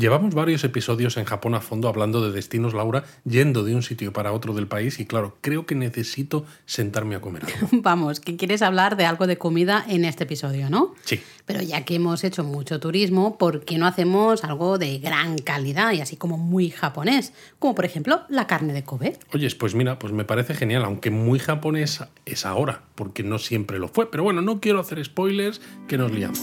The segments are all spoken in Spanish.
Llevamos varios episodios en Japón a fondo hablando de destinos, Laura, yendo de un sitio para otro del país y claro, creo que necesito sentarme a comer algo. Vamos, que quieres hablar de algo de comida en este episodio, ¿no? Sí. Pero ya que hemos hecho mucho turismo, ¿por qué no hacemos algo de gran calidad y así como muy japonés? Como por ejemplo la carne de Kobe. Oyes, pues mira, pues me parece genial, aunque muy japonés es ahora, porque no siempre lo fue. Pero bueno, no quiero hacer spoilers, que nos liamos.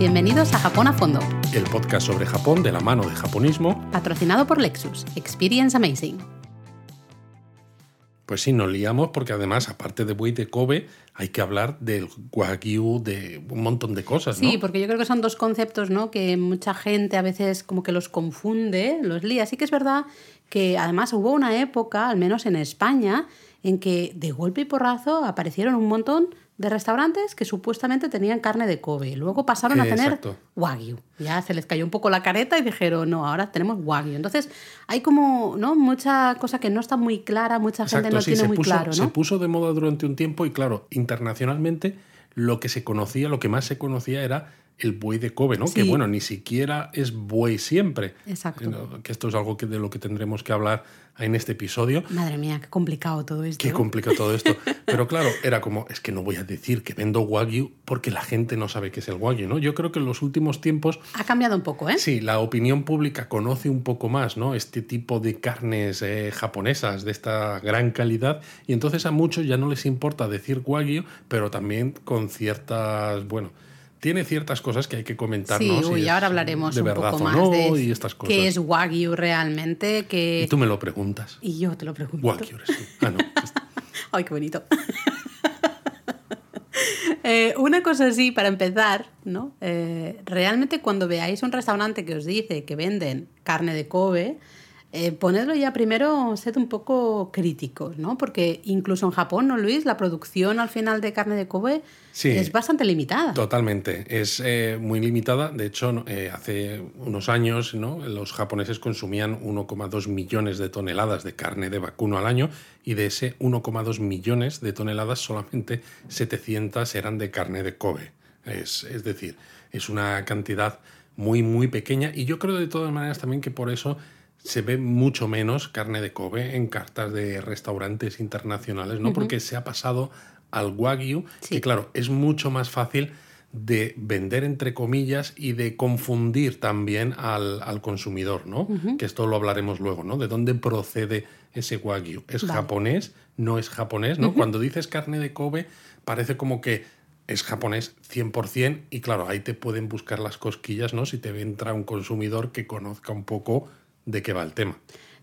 Bienvenidos a Japón a Fondo, El podcast sobre Japón de la mano de japonismo. patrocinado por Lexus. Experience Amazing. Pues sí, nos liamos porque además, aparte de buey de Kobe, hay que hablar del wagyu, de un montón de cosas, ¿no? Sí, porque yo creo que son dos conceptos, ¿no? Que mucha gente a veces como que los confunde, los lía. Sí que es verdad que además hubo una época, al menos en España, en que de golpe y porrazo aparecieron un montón de restaurantes que supuestamente tenían carne de Kobe. Luego pasaron a tener Exacto. wagyu. Ya se les cayó un poco la careta y dijeron, no, ahora tenemos wagyu. Entonces hay como, ¿no? Mucha cosa que no está muy clara, mucha gente no sí, tiene se muy puso, claro, se ¿no? puso de moda durante un tiempo y claro, internacionalmente lo que se conocía, lo que más se conocía era el buey de Kobe, ¿no? Que bueno, ni siquiera es buey siempre. Exacto. Eh, Que esto es algo que de lo que tendremos que hablar en este episodio. Madre mía, qué complicado todo esto. Qué ¿no? complicado todo esto. Pero claro, era como, es que no voy a decir que vendo wagyu porque la gente no sabe qué es el wagyu, ¿no? Yo creo que en los últimos tiempos Ha cambiado un poco, ¿eh? Sí, la opinión pública conoce un poco más, ¿no? Este tipo de carnes eh, japonesas de esta gran calidad y entonces a muchos ya no les importa decir wagyu, pero también con ciertas, bueno, tiene ciertas cosas que hay que comentar, Sí, es ahora hablaremos de un verdad poco o más no de y estas cosas. qué es Wagyu realmente, que... Y tú me lo preguntas. Y yo te lo pregunto. Wagyu eres tú. Ah, no. Ay, qué bonito. Eh, una cosa así, para empezar, ¿no? Eh, realmente cuando veáis un restaurante que os dice que venden carne de Kobe, eh, ponedlo ya primero, sed un poco críticos, ¿no? Porque incluso en Japón, ¿no, Luis? La producción al final de carne de Kobe Sí. es bastante limitada. Totalmente, es eh, muy limitada. De hecho, eh, hace unos años ¿no? los japoneses consumían 1,2 millones de toneladas de carne de vacuno al año y de ese 1,2 millones de toneladas solamente 700 eran de carne de Kobe. Es, es decir, es una cantidad muy, muy pequeña y yo creo de todas maneras también que por eso se ve mucho menos carne de Kobe en cartas de restaurantes internacionales, ¿no? Porque se ha pasado al Wagyu, Sí. que claro, es mucho más fácil de vender entre comillas y de confundir también al, al consumidor, ¿no? Que esto lo hablaremos luego, ¿no? De dónde procede ese Wagyu. ¿Es Vale. japonés? ¿No es japonés? ¿no? Cuando dices carne de Kobe, parece como que es japonés 100% y claro, ahí te pueden buscar las cosquillas, ¿no? Si te entra un consumidor que conozca un poco de qué va el tema.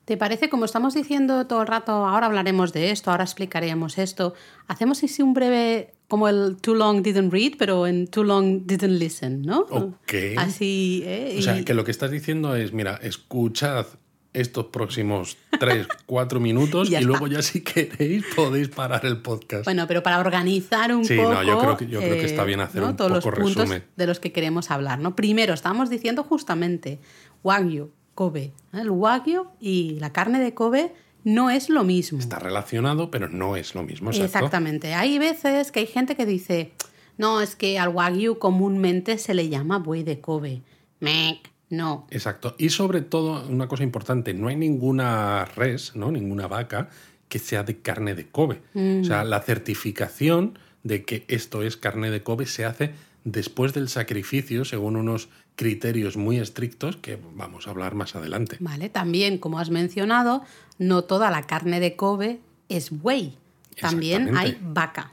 ¿Te parece, como estamos diciendo todo el rato, ahora hablaremos de esto, ahora explicaremos esto, hacemos así un breve, como el too long didn't read, pero en too long didn't listen, ¿no? Ok. Así, ¿eh? O sea, que lo que estás diciendo es, mira, escuchad estos próximos 3, 4 minutos Y luego ya si queréis podéis parar el podcast. Bueno, pero para organizar un Sí, poco. no, yo creo que- yo creo que está bien hacer un todos poco los puntos resumen. de los que queremos hablar. ¿no? Primero, estamos diciendo justamente Wagyu, Kobe. ¿eh? El Wagyu y la carne de Kobe no es lo mismo. Está relacionado, pero no es lo mismo. exacto. Exactamente. Hay veces que hay gente que dice, no, es que al Wagyu comúnmente se le llama buey de Kobe. Mec, no. Exacto. Y sobre todo, una cosa importante, no hay ninguna res, ¿no? Ninguna vaca que sea de carne de Kobe. O sea, la certificación de que esto es carne de Kobe se hace después del sacrificio, según unos criterios muy estrictos que vamos a hablar más adelante. Vale, también, como has mencionado, no toda la carne de Kobe es buey. También hay vaca.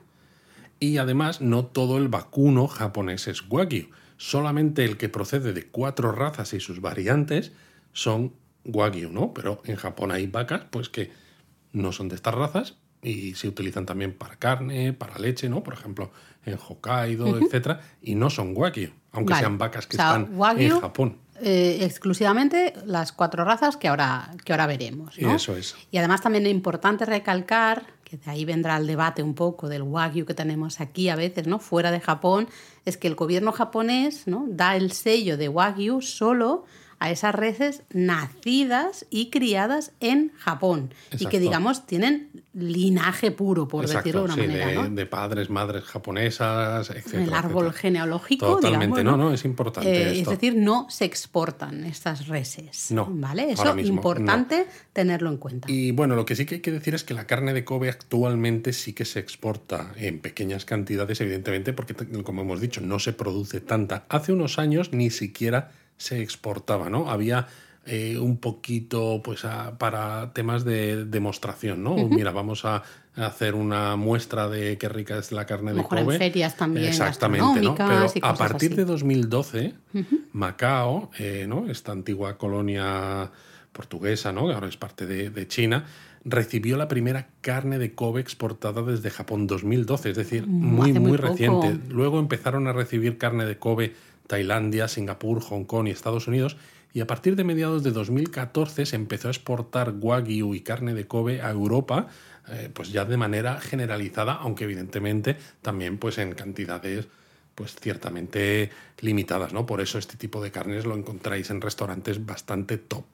Y además, no todo el vacuno japonés es wagyu. Solamente el que procede de cuatro razas y sus variantes son wagyu, ¿no? Pero en Japón hay vacas, pues que no son de estas razas y se utilizan también para carne, para leche, ¿no? Por ejemplo, en Hokkaido, etcétera, y no son wagyu, aunque Vale. sean vacas que O sea, están wagyu, en Japón. eh, exclusivamente las cuatro razas que ahora, que ahora veremos. ¿no? Eso es. Y además también es importante recalcar, que de ahí vendrá el debate un poco del wagyu que tenemos aquí a veces, ¿no? Fuera de Japón, es que el gobierno japonés ¿no? da el sello de wagyu solo a esas reses nacidas y criadas en Japón y que digamos tienen linaje puro, por Exacto, decirlo de una sí, manera. de, ¿no? de padres, madres japonesas, etc. el árbol genealógico. Totalmente, digamos, no, no, es importante Eh, es decir, no se exportan estas reses. No, ¿Vale? Eso es importante tenerlo en cuenta. Y bueno, lo que sí que hay que decir es que la carne de Kobe actualmente sí que se exporta en pequeñas cantidades, evidentemente, porque como hemos dicho, no se produce tanta. Hace unos años ni siquiera se exportaba, ¿no? Había eh, un poquito, pues, a- para temas de demostración, ¿no? Mira, vamos a hacer una muestra de qué rica es la carne de mejor en Kobe. ferias también Exactamente, ¿no? Pero a partir así. de 2012, Macao, eh, ¿no? esta antigua colonia portuguesa, ¿no? que ahora es parte de, de China, recibió la primera carne de Kobe exportada desde Japón 2012, es decir, muy, hace muy, muy poco. reciente. Luego empezaron a recibir carne de Kobe Tailandia, Singapur, Hong Kong y Estados Unidos. Y a partir de mediados de 2014 se empezó a exportar wagyu y carne de Kobe a Europa, eh, pues ya de manera generalizada, aunque evidentemente también pues en cantidades pues ciertamente limitadas, ¿no? Por eso este tipo de carnes lo encontráis en restaurantes bastante top.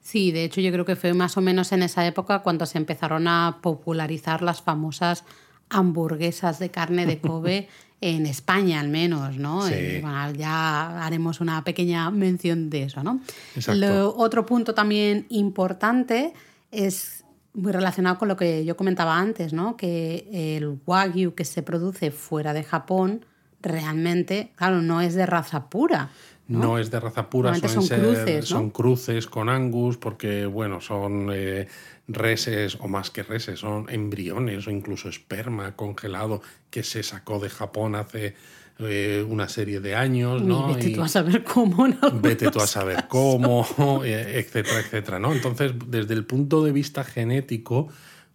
Sí, de hecho yo creo que fue más o menos en esa época cuando se empezaron a popularizar las famosas hamburguesas de carne de Kobe en España al menos, ¿no? Sí. Eh, bueno, ya haremos una pequeña mención de eso, ¿no? Exacto. Lo- otro punto también importante es muy relacionado con lo que yo comentaba antes, ¿no? Que el wagyu que se produce fuera de Japón realmente, claro, no es de raza pura. ¿No? es de raza pura, son ser- cruces, ¿no? son cruces con Angus, porque bueno, son eh, reses, o más que reses, son embriones o incluso esperma congelado que se sacó de Japón hace eh, una serie de años, ¿no? Y vete Y- tú a saber cómo. en Vete tú a saber cómo, eh, etcétera, etcétera, ¿no? Entonces, desde el punto de vista genético,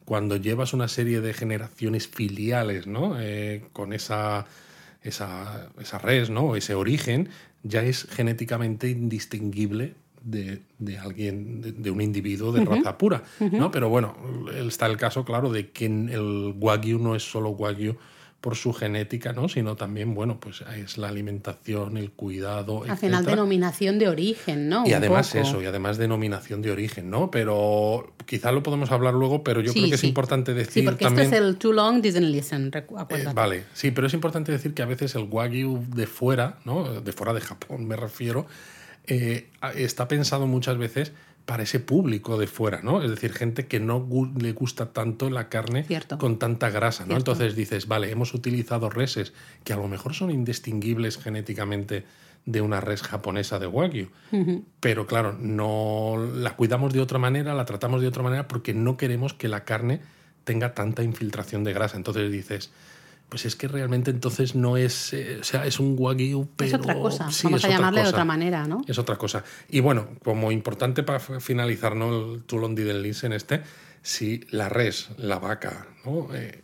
cuando llevas una serie de generaciones filiales, ¿no? Eh, con esa, esa, esa res, ¿no? Ese origen, ya es genéticamente indistinguible de, de alguien, de, de un individuo de raza pura, ¿no? Pero bueno, está el caso, claro, de que el wagyu no es solo wagyu por su genética, ¿no? Sino también, bueno, pues es la alimentación, el cuidado, Al final denominación de origen, ¿no? Y Un además poco. eso, y además denominación de origen, ¿no? Pero quizá lo podemos hablar luego, pero yo Sí, creo que es importante decir Sí, porque también... esto es el too long didn't listen, Eh, acuérdate. vale, sí, pero es importante decir que a veces el wagyu de fuera, ¿no? de fuera de Japón me refiero, eh, está pensado muchas veces para ese público de fuera, ¿no? Es decir, gente que no gu- le gusta tanto la carne Cierto. con tanta grasa, ¿no? Cierto. Entonces dices, vale, hemos utilizado reses que a lo mejor son indistinguibles genéticamente de una res japonesa de wagyu, pero claro, no la cuidamos de otra manera, la tratamos de otra manera porque no queremos que la carne tenga tanta infiltración de grasa. Entonces dices, pues es que realmente entonces no es, eh, o sea, es un wagyu, pero es otra cosa. sí, Vamos a llamarle de otra manera, ¿no? Es otra cosa. Y bueno, como importante para finalizar, ¿no? El Toulon del Listen este, si la res, la vaca, ¿no? Eh,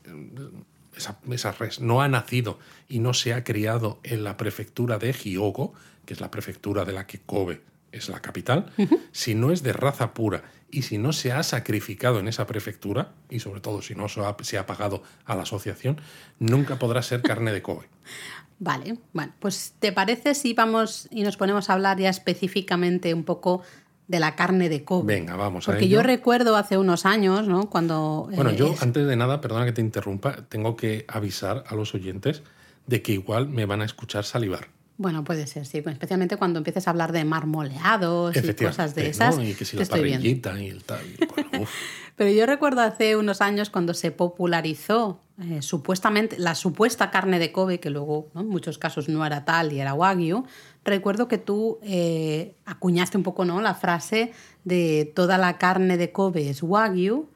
esa, esa res no ha nacido y no se ha criado en la prefectura de Hyogo, que es la prefectura de la que Kobe es la capital, si no es de raza pura y si no se ha sacrificado en esa prefectura, y sobre todo si no se ha, se ha pagado a la asociación, nunca podrá ser carne de Kobe. Vale, bueno, pues ¿te parece si vamos y nos ponemos a hablar ya específicamente un poco de la carne de Kobe? Venga, vamos a Porque ello. yo recuerdo hace unos años, ¿no? Cuando... Bueno, eh, yo es- antes de nada, perdona que te interrumpa, tengo que avisar a los oyentes de que igual me van a escuchar salivar. Bueno, puede ser, sí. especialmente cuando empieces a hablar de marmoleados y cosas de ¿no? esas. Y que si la parrillita y el tal. y bueno. Pero yo recuerdo hace unos años cuando se popularizó eh, supuestamente la supuesta carne de Kobe, que luego ¿no? en muchos casos no era tal y era wagyu, recuerdo que tú eh, acuñaste un poco ¿no? la frase de toda la carne de Kobe es wagyu.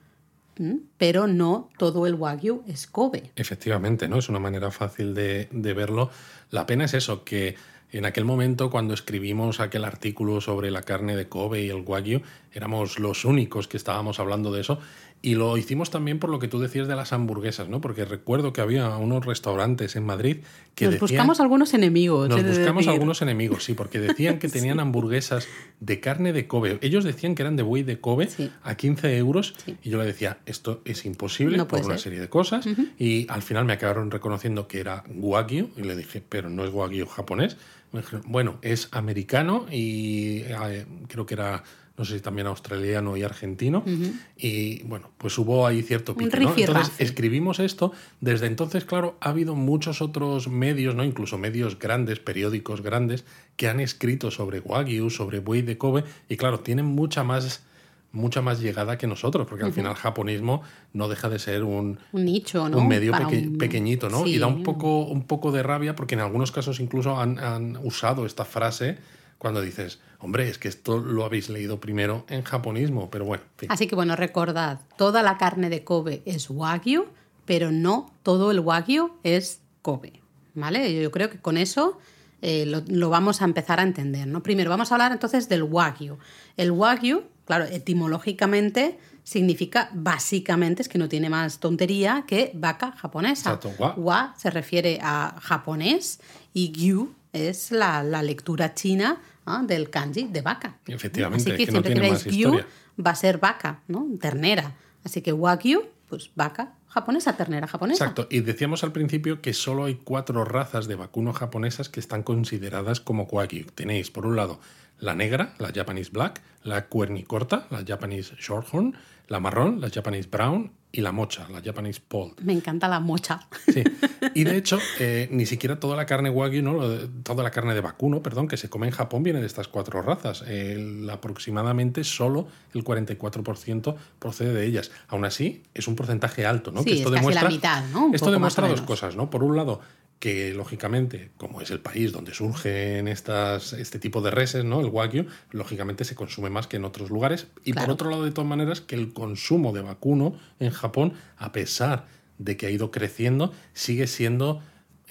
Pero no todo el wagyu es Kobe. Efectivamente, ¿no? Es una manera fácil de, de verlo. La pena es eso, que en aquel momento cuando escribimos aquel artículo sobre la carne de Kobe y el Wagyu, éramos los únicos que estábamos hablando de eso Y lo hicimos también por lo que tú decías de las hamburguesas, ¿no? Porque recuerdo que había unos restaurantes en Madrid que Nos decían... buscamos algunos enemigos. Nos buscamos decir. algunos enemigos, sí, porque decían que tenían hamburguesas de carne de Kobe. Ellos decían que eran de buey de Kobe Sí. a 15 euros Sí. y yo le decía, esto es imposible No por una ser. serie de cosas y al final me acabaron reconociendo que era Wagyu y le dije, pero no es Wagyu japonés. Me dijeron, bueno, es americano y eh, creo que era... No sé si también australiano y argentino. Y bueno, pues hubo ahí cierto pique. ¿no? Entonces escribimos esto. Desde entonces, claro, ha habido muchos otros medios, ¿no? Incluso medios grandes, periódicos grandes, que han escrito sobre Wagyu, sobre buey de Kobe, y claro, tienen mucha más mucha más llegada que nosotros, porque al final el japonismo no deja de ser un, Un nicho, ¿no? un medio peque- un- pequeñito, ¿no? Sí. Y da un poco, un poco de rabia porque en algunos casos incluso han, han usado esta frase cuando dices, hombre, es que esto lo habéis leído primero en japonismo, pero bueno, en fin. Así que bueno, recordad, toda la carne de Kobe es Wagyu, pero no todo el Wagyu es Kobe. ¿Vale? Yo creo que con eso eh, lo, lo vamos a empezar a entender. ¿no? Primero, vamos a hablar entonces del Wagyu. El Wagyu, claro, etimológicamente significa básicamente, es que no tiene más tontería que vaca japonesa. Exacto, wa. Wa se refiere a japonés y Gyu es la, la lectura china ¿ah? del kanji de vaca. Efectivamente, Así que, que no siempre tiene que veáis Gyu va a ser vaca, ¿no? Ternera. Así que Wagyu, pues vaca japonesa, ternera japonesa. Exacto, y decíamos al principio que solo hay cuatro razas de vacuno japonesas que están consideradas como Wagyu. Tenéis, por un lado, la negra, la Japanese Black, la cuernicorta, la Japanese Shorthorn, la marrón, la Japanese Brown y la mocha, la Japanese Polled. Me encanta la mocha. Sí. Y de hecho, eh, ni siquiera toda la carne wagyu, ¿no? Toda la carne de vacuno, perdón, que se come en Japón viene de estas cuatro razas. El- aproximadamente solo el 44% procede de ellas. Aún así, es un porcentaje alto, ¿no? Sí, que esto es casi demuestra, la mitad, ¿no? Un esto demuestra dos cosas, ¿no? Por un lado, que lógicamente, como es el país donde surgen estas, este tipo de reses, ¿no? El wagyu, lógicamente se consume más que en otros lugares. Y por otro lado, de todas maneras, que el consumo de vacuno en Japón, a pesar de que ha ido creciendo, sigue siendo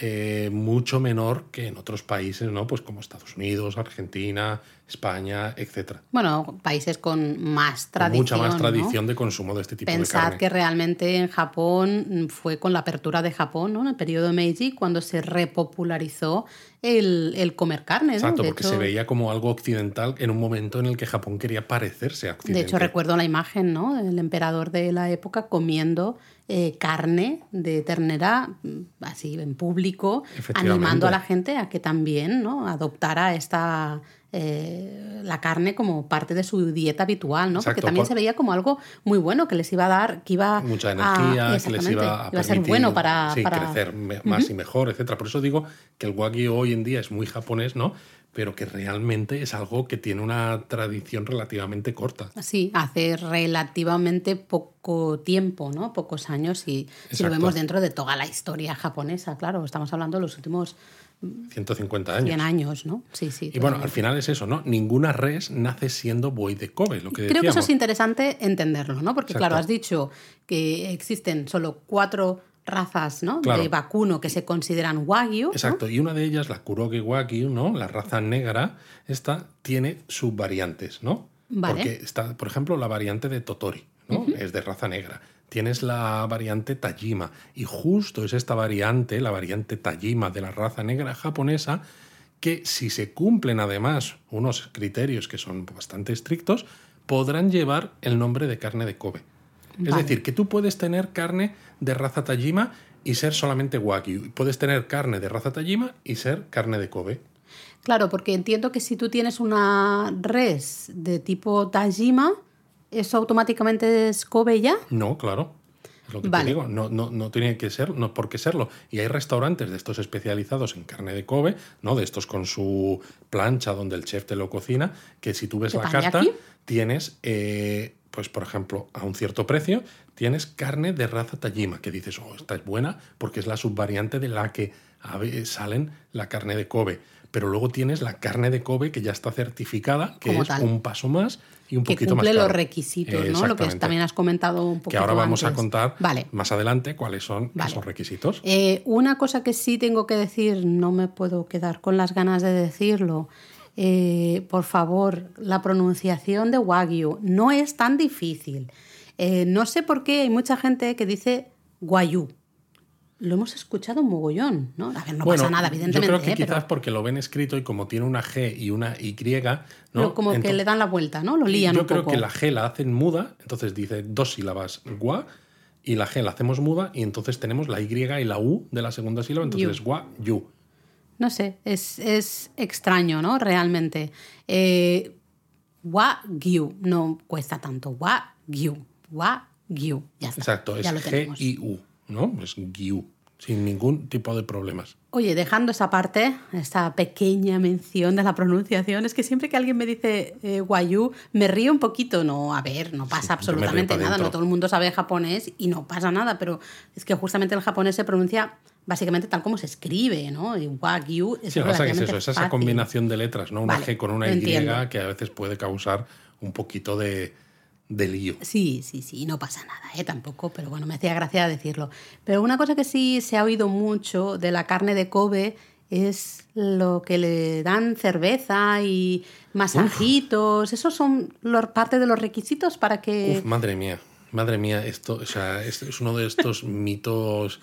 eh, mucho menor que en otros países, ¿no? Pues como Estados Unidos, Argentina, España, etcétera. Bueno, países con más Con tradición. mucha más ¿no? tradición de consumo de este tipo de Pensad carne. que realmente en Japón mm, fue con la apertura de Japón, ¿no? En el periodo Meiji, cuando se repopularizó el, el comer carne. ¿no? Exacto, De porque hecho- se veía como algo occidental en un momento en el que Japón quería parecerse a Occidente. De hecho, recuerdo la imagen, ¿no? El emperador de la época comiendo eh, carne de ternera mm, así en público, animando a la gente a que también, ¿no? Adoptara esta eh, la carne como parte de su dieta habitual, ¿no? Porque también por- se veía como algo muy bueno que les iba a dar, que iba mucha a- energía, que les exactamente, iba a, ser bueno para, sí, para- crecer más y mejor, etcétera. Por eso digo que el wagyu hoy en día es muy japonés, ¿no? Pero que realmente es algo que tiene una tradición relativamente corta. Sí, hace relativamente poco tiempo, ¿no? Pocos años y si lo vemos dentro de toda la historia japonesa, claro, estamos hablando de los últimos 150 años. 100 años, ¿no? Sí, sí. Y bueno, al final es eso, ¿no? Ninguna res nace siendo buey de Kobe, lo que Creo que eso es interesante entenderlo, ¿no? Porque, Exacto. claro, has dicho que existen solo cuatro razas ¿no? Claro. de vacuno que se consideran wagyu. ¿no? Exacto, y una de ellas, la Kuroge Wagyu, ¿no? La raza negra, esta tiene subvariantes, ¿no? Vale. Porque está, por ejemplo, la variante de Totori, ¿no? Es de raza negra. Tienes la variante Tajima, y justo es esta variante, la variante Tajima de la raza negra japonesa, que si se cumplen además unos criterios que son bastante estrictos, podrán llevar el nombre de carne de Kobe. Es decir, que tú puedes tener carne de raza Tajima y ser solamente Wagyu. Puedes tener carne de raza Tajima y ser carne de Kobe. Claro, porque entiendo que si tú tienes una res de tipo Tajima, ¿eso automáticamente es Kobe ya? No, claro. Es lo que Vale. te digo. No, no, no tiene que ser, no por qué serlo. Y hay restaurantes de estos especializados en carne de Kobe, ¿no? De estos con su plancha donde el chef te lo cocina, que si tú ves ¿De la carta, tienes, eh, pues por ejemplo, a un cierto precio, tienes carne de raza Tajima, que dices, oh, esta es buena porque es la subvariante de la que salen la carne de Kobe. Pero luego tienes la carne de Kobe que ya está certificada, que Como es tal. un paso más y un Que poquito más cumple los requisitos, ¿no? Lo que también has comentado un poquito que ahora vamos a contar Vale. más adelante cuáles son Vale. esos requisitos. Eh, una cosa que sí tengo que decir, no me puedo quedar con las ganas de decirlo. eh, por favor, la pronunciación de Wagyu no es tan difícil. Eh, no sé por qué hay mucha gente que dice guayú. Lo hemos escuchado un mogollón, ¿no? A ver, no Bueno, pasa nada, evidentemente. Yo creo que ¿eh? quizás pero, porque lo ven escrito y como tiene una G y una Y, ¿no? pero como que le dan la vuelta, ¿no? Lo lían Yo un creo poco. que la G la hacen muda, entonces dice dos sílabas gua, y la G la hacemos muda, y entonces tenemos la Y y la U de la segunda sílaba, entonces Yu. es gua, yu. No sé, es, es extraño, ¿no? Realmente. Eh, Wagyu no cuesta tanto. Wagyu. Wagyu. Ya está. Exacto, es ya lo tenemos. G y U, ¿no? Es Gyu, sin ningún tipo de problemas. Oye, dejando esa parte, esta pequeña mención de la pronunciación, es que siempre que alguien me dice eh, Wayu, me río un poquito. No, a ver, no pasa absolutamente nada. dentro. No todo el mundo sabe japonés y no pasa nada, pero es que justamente el japonés se pronuncia básicamente tal como se escribe, ¿no? Y Wagyu es Sí, lo que pasa es que es relativamente eso, es esa combinación de letras, ¿no? Una Vale, G con una Y entiendo. que a veces puede causar un poquito de, de lío. Sí, sí, sí, no pasa nada, ¿eh? tampoco, pero bueno, me hacía gracia decirlo. Pero una cosa que sí se ha oído mucho de la carne de Kobe es lo que le dan cerveza y masajitos. Esos son los, parte de los requisitos para que... Uf, madre mía, madre mía, esto, o sea, es, es uno de estos mitos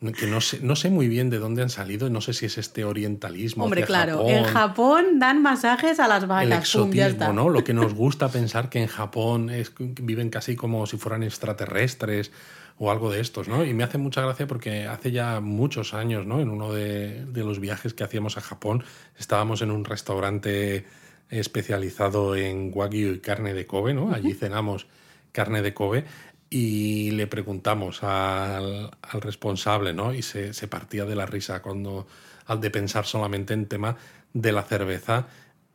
que no sé, no sé muy bien de dónde han salido, no sé si es este orientalismo. Hombre, claro, Japón, en Japón dan masajes a las el vacas. ya exotismo. ¿no? Lo que nos gusta pensar que en Japón es, viven casi como si fueran extraterrestres o algo de estos, ¿no? Y me hace mucha gracia porque hace ya muchos años, ¿no? En uno de, de los viajes que hacíamos a Japón, estábamos en un restaurante especializado en wagyu y carne de Kobe, ¿no? Allí cenamos carne de Kobe y le preguntamos al, al responsable, ¿no? Y se, se partía de la risa cuando al de pensar solamente en tema de la cerveza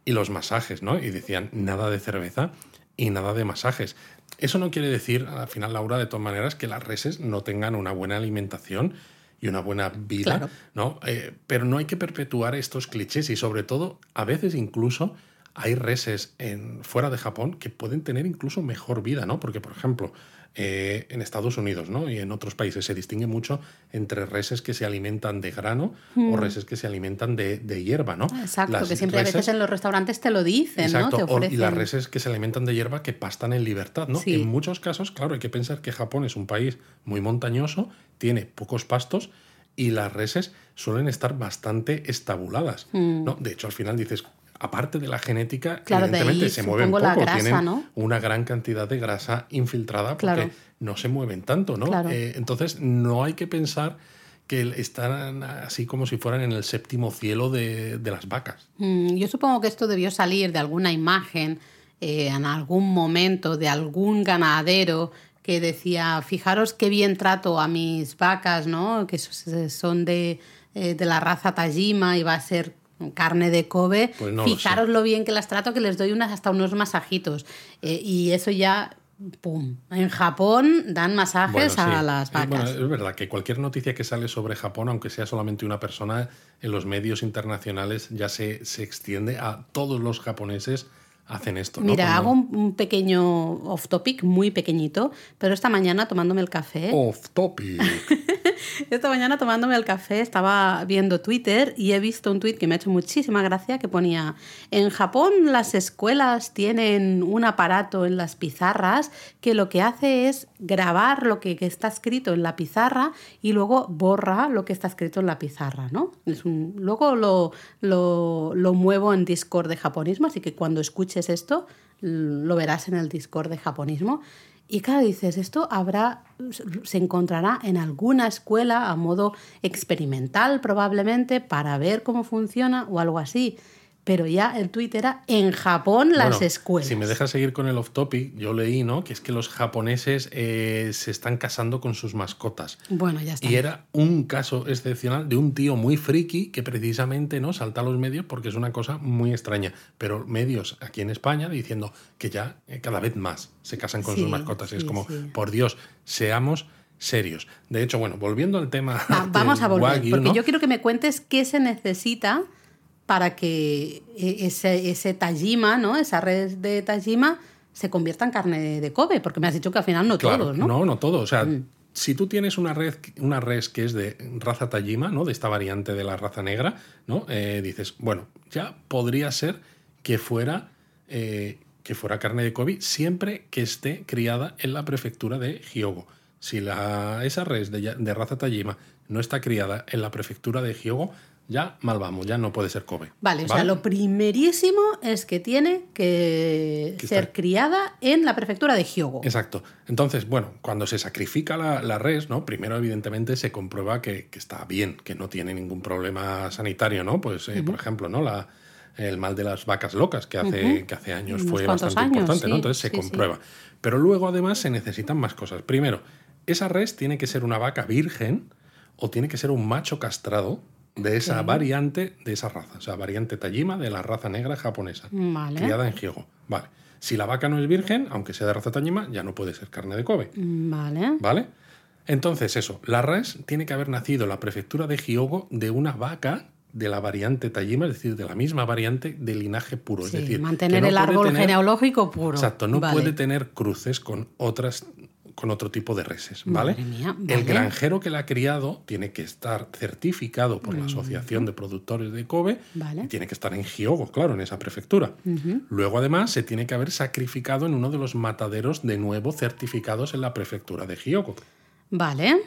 y los masajes, ¿no? Y decían nada de cerveza y nada de masajes. Eso no quiere decir, al final, Laura, de todas maneras, que las reses no tengan una buena alimentación y una buena vida, Claro. ¿no? Eh, pero no hay que perpetuar estos clichés y sobre todo, a veces incluso hay reses en, fuera de Japón que pueden tener incluso mejor vida, ¿no? Porque, por ejemplo, eh, en Estados Unidos ¿no? y en otros países se distingue mucho entre reses que se alimentan de grano o reses que se alimentan de, de hierba, ¿no? Mm. Exacto, Las que siempre a veces en los restaurantes te lo dicen, Exacto, ¿no? Te o- y las reses que se alimentan de hierba que pastan en libertad, ¿no? Sí. En muchos casos, claro, hay que pensar que Japón es un país muy montañoso, tiene pocos pastos y las reses suelen estar bastante estabuladas, ¿no? De hecho, al final dices, aparte de la genética. Claro, de ahí evidentemente se mueven supongo la poco, grasa, tienen ¿no? una gran cantidad de grasa infiltrada porque Claro. no se mueven tanto, ¿no? Claro. Eh, entonces, no hay que pensar que están así como si fueran en el séptimo cielo de, de las vacas. Mm, Yo supongo que esto debió salir de alguna imagen eh, en algún momento de algún ganadero que decía, fijaros qué bien trato a mis vacas, ¿no? Que so- son de, eh, de la raza Tajima y va a ser carne de Kobe. Pues no fijaros lo bien que las trato, que les doy unas, hasta unos masajitos. Eh, y eso ya, ¡pum! En Japón dan masajes Bueno, a las vacas. bueno, es verdad que cualquier noticia que sale sobre Japón, aunque sea solamente una persona, en los medios internacionales ya se, se extiende a todos los japoneses hacen esto. ¿no? Mira, Cuando- hago un, pequeño off topic, muy pequeñito, pero esta mañana tomándome el café, Off topic. esta mañana tomándome el café estaba viendo Twitter y he visto un tweet que me ha hecho muchísima gracia que ponía, en Japón las escuelas tienen un aparato en las pizarras que lo que hace es grabar lo que, que está escrito en la pizarra y luego borra lo que está escrito en la pizarra, ¿no? Es un, luego lo, lo, lo muevo en Discord de japonismo, así que cuando escuches esto lo verás en el Discord de japonismo. Y claro, dices, esto habrá, se encontrará en alguna escuela a modo experimental probablemente para ver cómo funciona o algo así. Pero ya el tuit era en Japón las escuelas. Si me dejas seguir con el off topic, yo leí, ¿no? Que es que los japoneses eh, se están casando con sus mascotas. Bueno, ya está. Y era un caso excepcional de un tío muy friki que precisamente no salta a los medios porque es una cosa muy extraña. Pero medios aquí en España diciendo que ya eh, cada vez más se casan con Sí, sus mascotas. Y es sí, como, sí. por Dios, seamos serios. De hecho, bueno, volviendo al tema. Va- vamos a volver, wagyu, porque ¿no? yo quiero que me cuentes qué se necesita para que e- ese, ese Tajima, ¿no? Esa red de Tajima se convierta en carne de Kobe, porque me has dicho que al final no Claro, todos, ¿no? Mm. No, no todo. O sea, si tú tienes una red, una res que es de raza Tajima, ¿no? De esta variante de la raza negra, ¿no? Eh, dices, bueno, ya podría ser que fuera eh, que fuera carne de Kobe siempre que esté criada en la prefectura de Hyogo. Si la, esa res de, de raza Tajima no está criada en la prefectura de Hyogo, ya mal vamos, ya no puede ser Kobe. Vale, o sea, lo primerísimo es que tiene que, Que ser estar- criada en la prefectura de Hyogo. Exacto. Entonces, bueno, cuando se sacrifica la, la res, ¿no? Primero, evidentemente, se comprueba que, que está bien, que no tiene ningún problema sanitario, ¿no? Pues, eh, por ejemplo, ¿no? La, el mal de las vacas locas, que hace, que hace años Unos fue bastante años, importante, ¿no? Entonces se sí, sí. comprueba. Pero luego, además, se necesitan más cosas. Primero, esa res tiene que ser una vaca virgen o tiene que ser un macho castrado de esa variante de esa raza, o sea, variante Tajima de la raza negra japonesa, Vale. criada en Hyogo. Vale. Si la vaca no es virgen, aunque sea de raza Tajima, ya no puede ser carne de Kobe. Vale. ¿Vale? Entonces, eso, la res tiene que haber nacido en la prefectura de Hyogo de una vaca de la variante Tajima, es decir, de la misma variante de linaje puro. Sí, es decir, mantener no el árbol tener- genealógico puro. Exacto, no Vale. puede tener cruces con otras con otro tipo de reses, ¿vale? Madre mía, El granjero que la ha criado tiene que estar certificado por la Asociación de Productores de Kobe Vale. y tiene que estar en Hyogo, claro, en esa prefectura. Luego, además, se tiene que haber sacrificado en uno de los mataderos de nuevo certificados en la prefectura de Hyogo. Vale.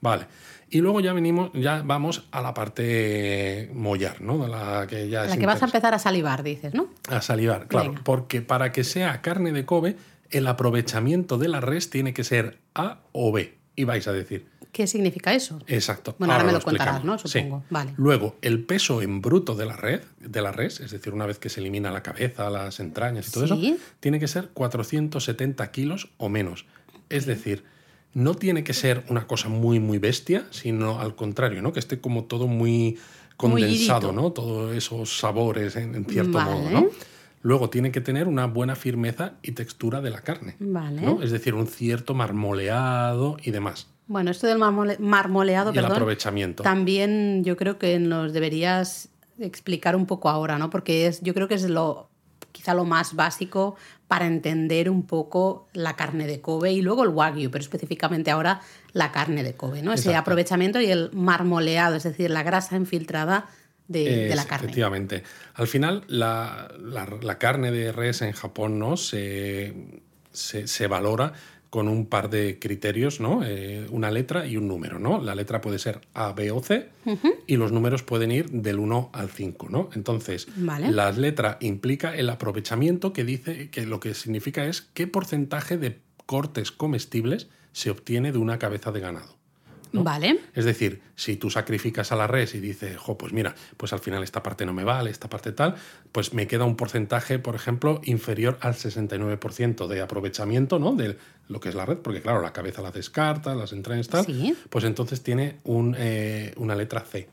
Vale. Y luego ya venimos, ya vamos a la parte mollar, ¿no? La que ya es La que vas a empezar a salivar, dices, ¿no? a salivar, claro, Venga. porque para que sea carne de Kobe, el aprovechamiento de la res tiene que ser A o B. Y vais a decir, ¿Qué significa eso? exacto. Bueno, ahora me lo contarás. ¿no? Sí. Supongo. Vale. Luego, el peso en bruto de la red, de la res, es decir, una vez que se elimina la cabeza, las entrañas y todo Sí. eso, tiene que ser 470 kilos o menos. Es decir, no tiene que ser una cosa muy, muy bestia, sino al contrario, ¿no? Que esté como todo muy condensado. ¿no? Todos esos sabores en, en cierto Vale. modo, ¿no? Luego tiene que tener una buena firmeza y textura de la carne. Vale. ¿no? Es decir, un cierto marmoleado y demás. Bueno, esto del marmole- marmoleado, Y el perdón, aprovechamiento. también yo creo que nos deberías explicar un poco ahora, ¿no? Porque es, yo creo que es lo quizá lo más básico para entender un poco la carne de Kobe y luego el wagyu, pero específicamente ahora la carne de Kobe, ¿no? Ese Exacto. aprovechamiento y el marmoleado, es decir, la grasa infiltrada de, la carne. Efectivamente. Al final, la, la- la carne de res en Japón ¿no? se, se, se valora con un par de criterios, ¿no? Eh, una letra y un número, ¿no? La letra puede ser A, B o C y los números pueden ir del 1 al 5, ¿no? Entonces, Vale. la letra implica el aprovechamiento que dice que lo que significa es qué porcentaje de cortes comestibles se obtiene de una cabeza de ganado. ¿No? Vale. Es decir, si tú sacrificas a la res y dices, jo, pues mira, pues al final esta parte no me vale, esta parte tal, pues me queda un porcentaje, por ejemplo, inferior al 69% de aprovechamiento, ¿no? De lo que es la red, porque claro, la cabeza la descarta, las entrañas tal, Sí. pues entonces tiene un, eh, una letra C.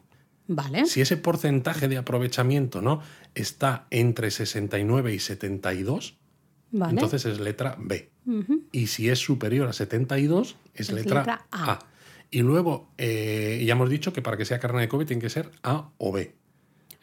Vale. Si ese porcentaje de aprovechamiento, ¿no? Está entre 69 y 72, Vale. entonces es letra B. Y si es superior a 72, es, Es letra, letra A. A. Y luego, eh, ya hemos dicho que para que sea carne de Kobe tiene que ser A o B.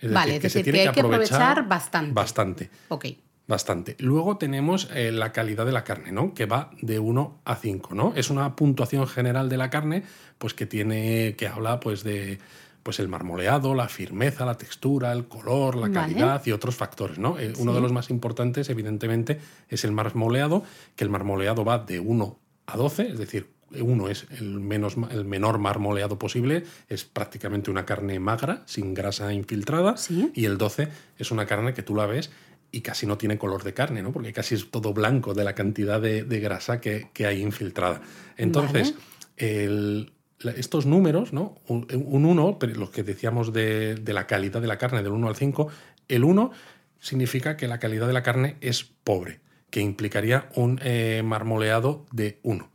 Es Vale, es decir, que hay que aprovechar bastante. Bastante, Ok. bastante. Luego tenemos eh, la calidad de la carne, ¿no? Que va de 1 a 5, ¿no? Es una puntuación general de la carne, pues que tiene, que habla pues de pues el marmoleado, la firmeza, la textura, el color, la Vale. calidad y otros factores, ¿no? Eh, Uno de los más importantes, evidentemente, es el marmoleado, que el marmoleado va de 1 a 12, es decir, 1 es el, menos, el menor marmoleado posible, es prácticamente una carne magra, sin grasa infiltrada, Sí. y el 12 es una carne que tú la ves y casi no tiene color de carne, ¿no? Porque casi es todo blanco de la cantidad de, de grasa que, que hay infiltrada. Entonces, el- estos números, ¿no? Un, un 1, pero los que decíamos de, de la calidad de la carne del 1 al 5, el 1 significa que la calidad de la carne es pobre, que implicaría un eh, marmoleado de 1.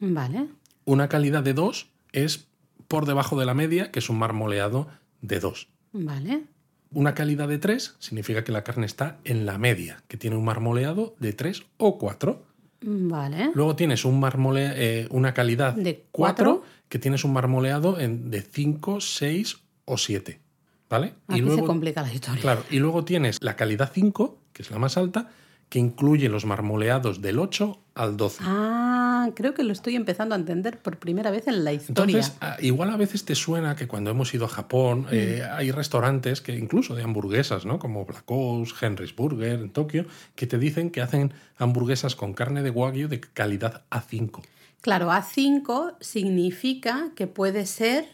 Vale. Una calidad de 2 es por debajo de la media, que es un marmoleado de 2. Vale. Una calidad de 3 significa que la carne está en la media, que tiene un marmoleado de 3 o 4. Vale. Luego tienes un marmole- eh, una calidad De 4 cuatro. que tienes un marmoleado en- de 5, 6 o 7. ¿Vale? Aquí se complica la historia. Claro, y luego tienes la calidad 5, que es la más alta, que incluye los marmoleados del 8 al 12. Ah, creo que lo estoy empezando a entender por primera vez en la historia. Entonces, ah, igual a veces te suena que cuando hemos ido a Japón eh, Mm. hay restaurantes que incluso de hamburguesas, ¿no? Como Black Oaks, Henry's Burger en Tokio, que te dicen que hacen hamburguesas con carne de wagyu de calidad A5. Claro, A5 significa que puede ser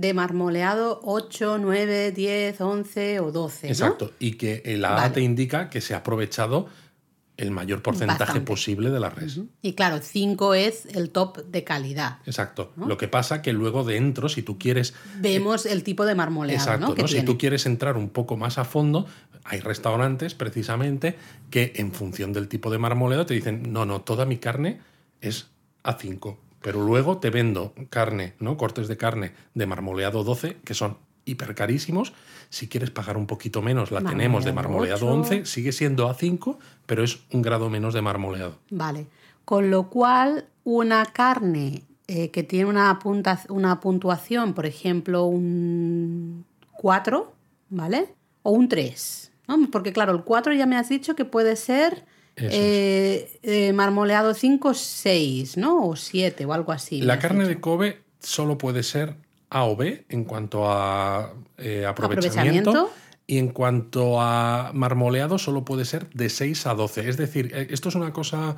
de marmoleado 8, 9, 10, 11 o 12. ¿no? Exacto. Y que el A Vale. te indica que se ha aprovechado el mayor porcentaje Bastante. posible de la res. Y claro, 5 es el top de calidad. Exacto. Lo que pasa que luego dentro, si tú quieres Vemos el tipo de marmoleado Exacto, ¿no? que ¿no? Si tú quieres entrar un poco más a fondo, hay restaurantes precisamente que en función del tipo de marmoleado te dicen, no, no, toda mi carne es A5, pero luego te vendo carne, ¿no? Cortes de carne de marmoleado 12, que son hiper carísimos. Si quieres pagar un poquito menos, la tenemos de Marmoleado marmoleado 8. 11, sigue siendo A5, pero es un grado menos de marmoleado. Vale. Con lo cual, una carne eh, que tiene una, punta, una puntuación, por ejemplo, un 4, ¿vale? O un 3. ¿no? Porque claro, el 4 ya me has dicho que puede ser. Eh, eh, marmoleado 5, 6, ¿no? O 7 o algo así. La carne dicho. de Kobe solo puede ser A o B en cuanto a eh, aprovechamiento, Aprovechamiento. y en cuanto a marmoleado solo puede ser de 6 a 12. Es decir, esto es una cosa...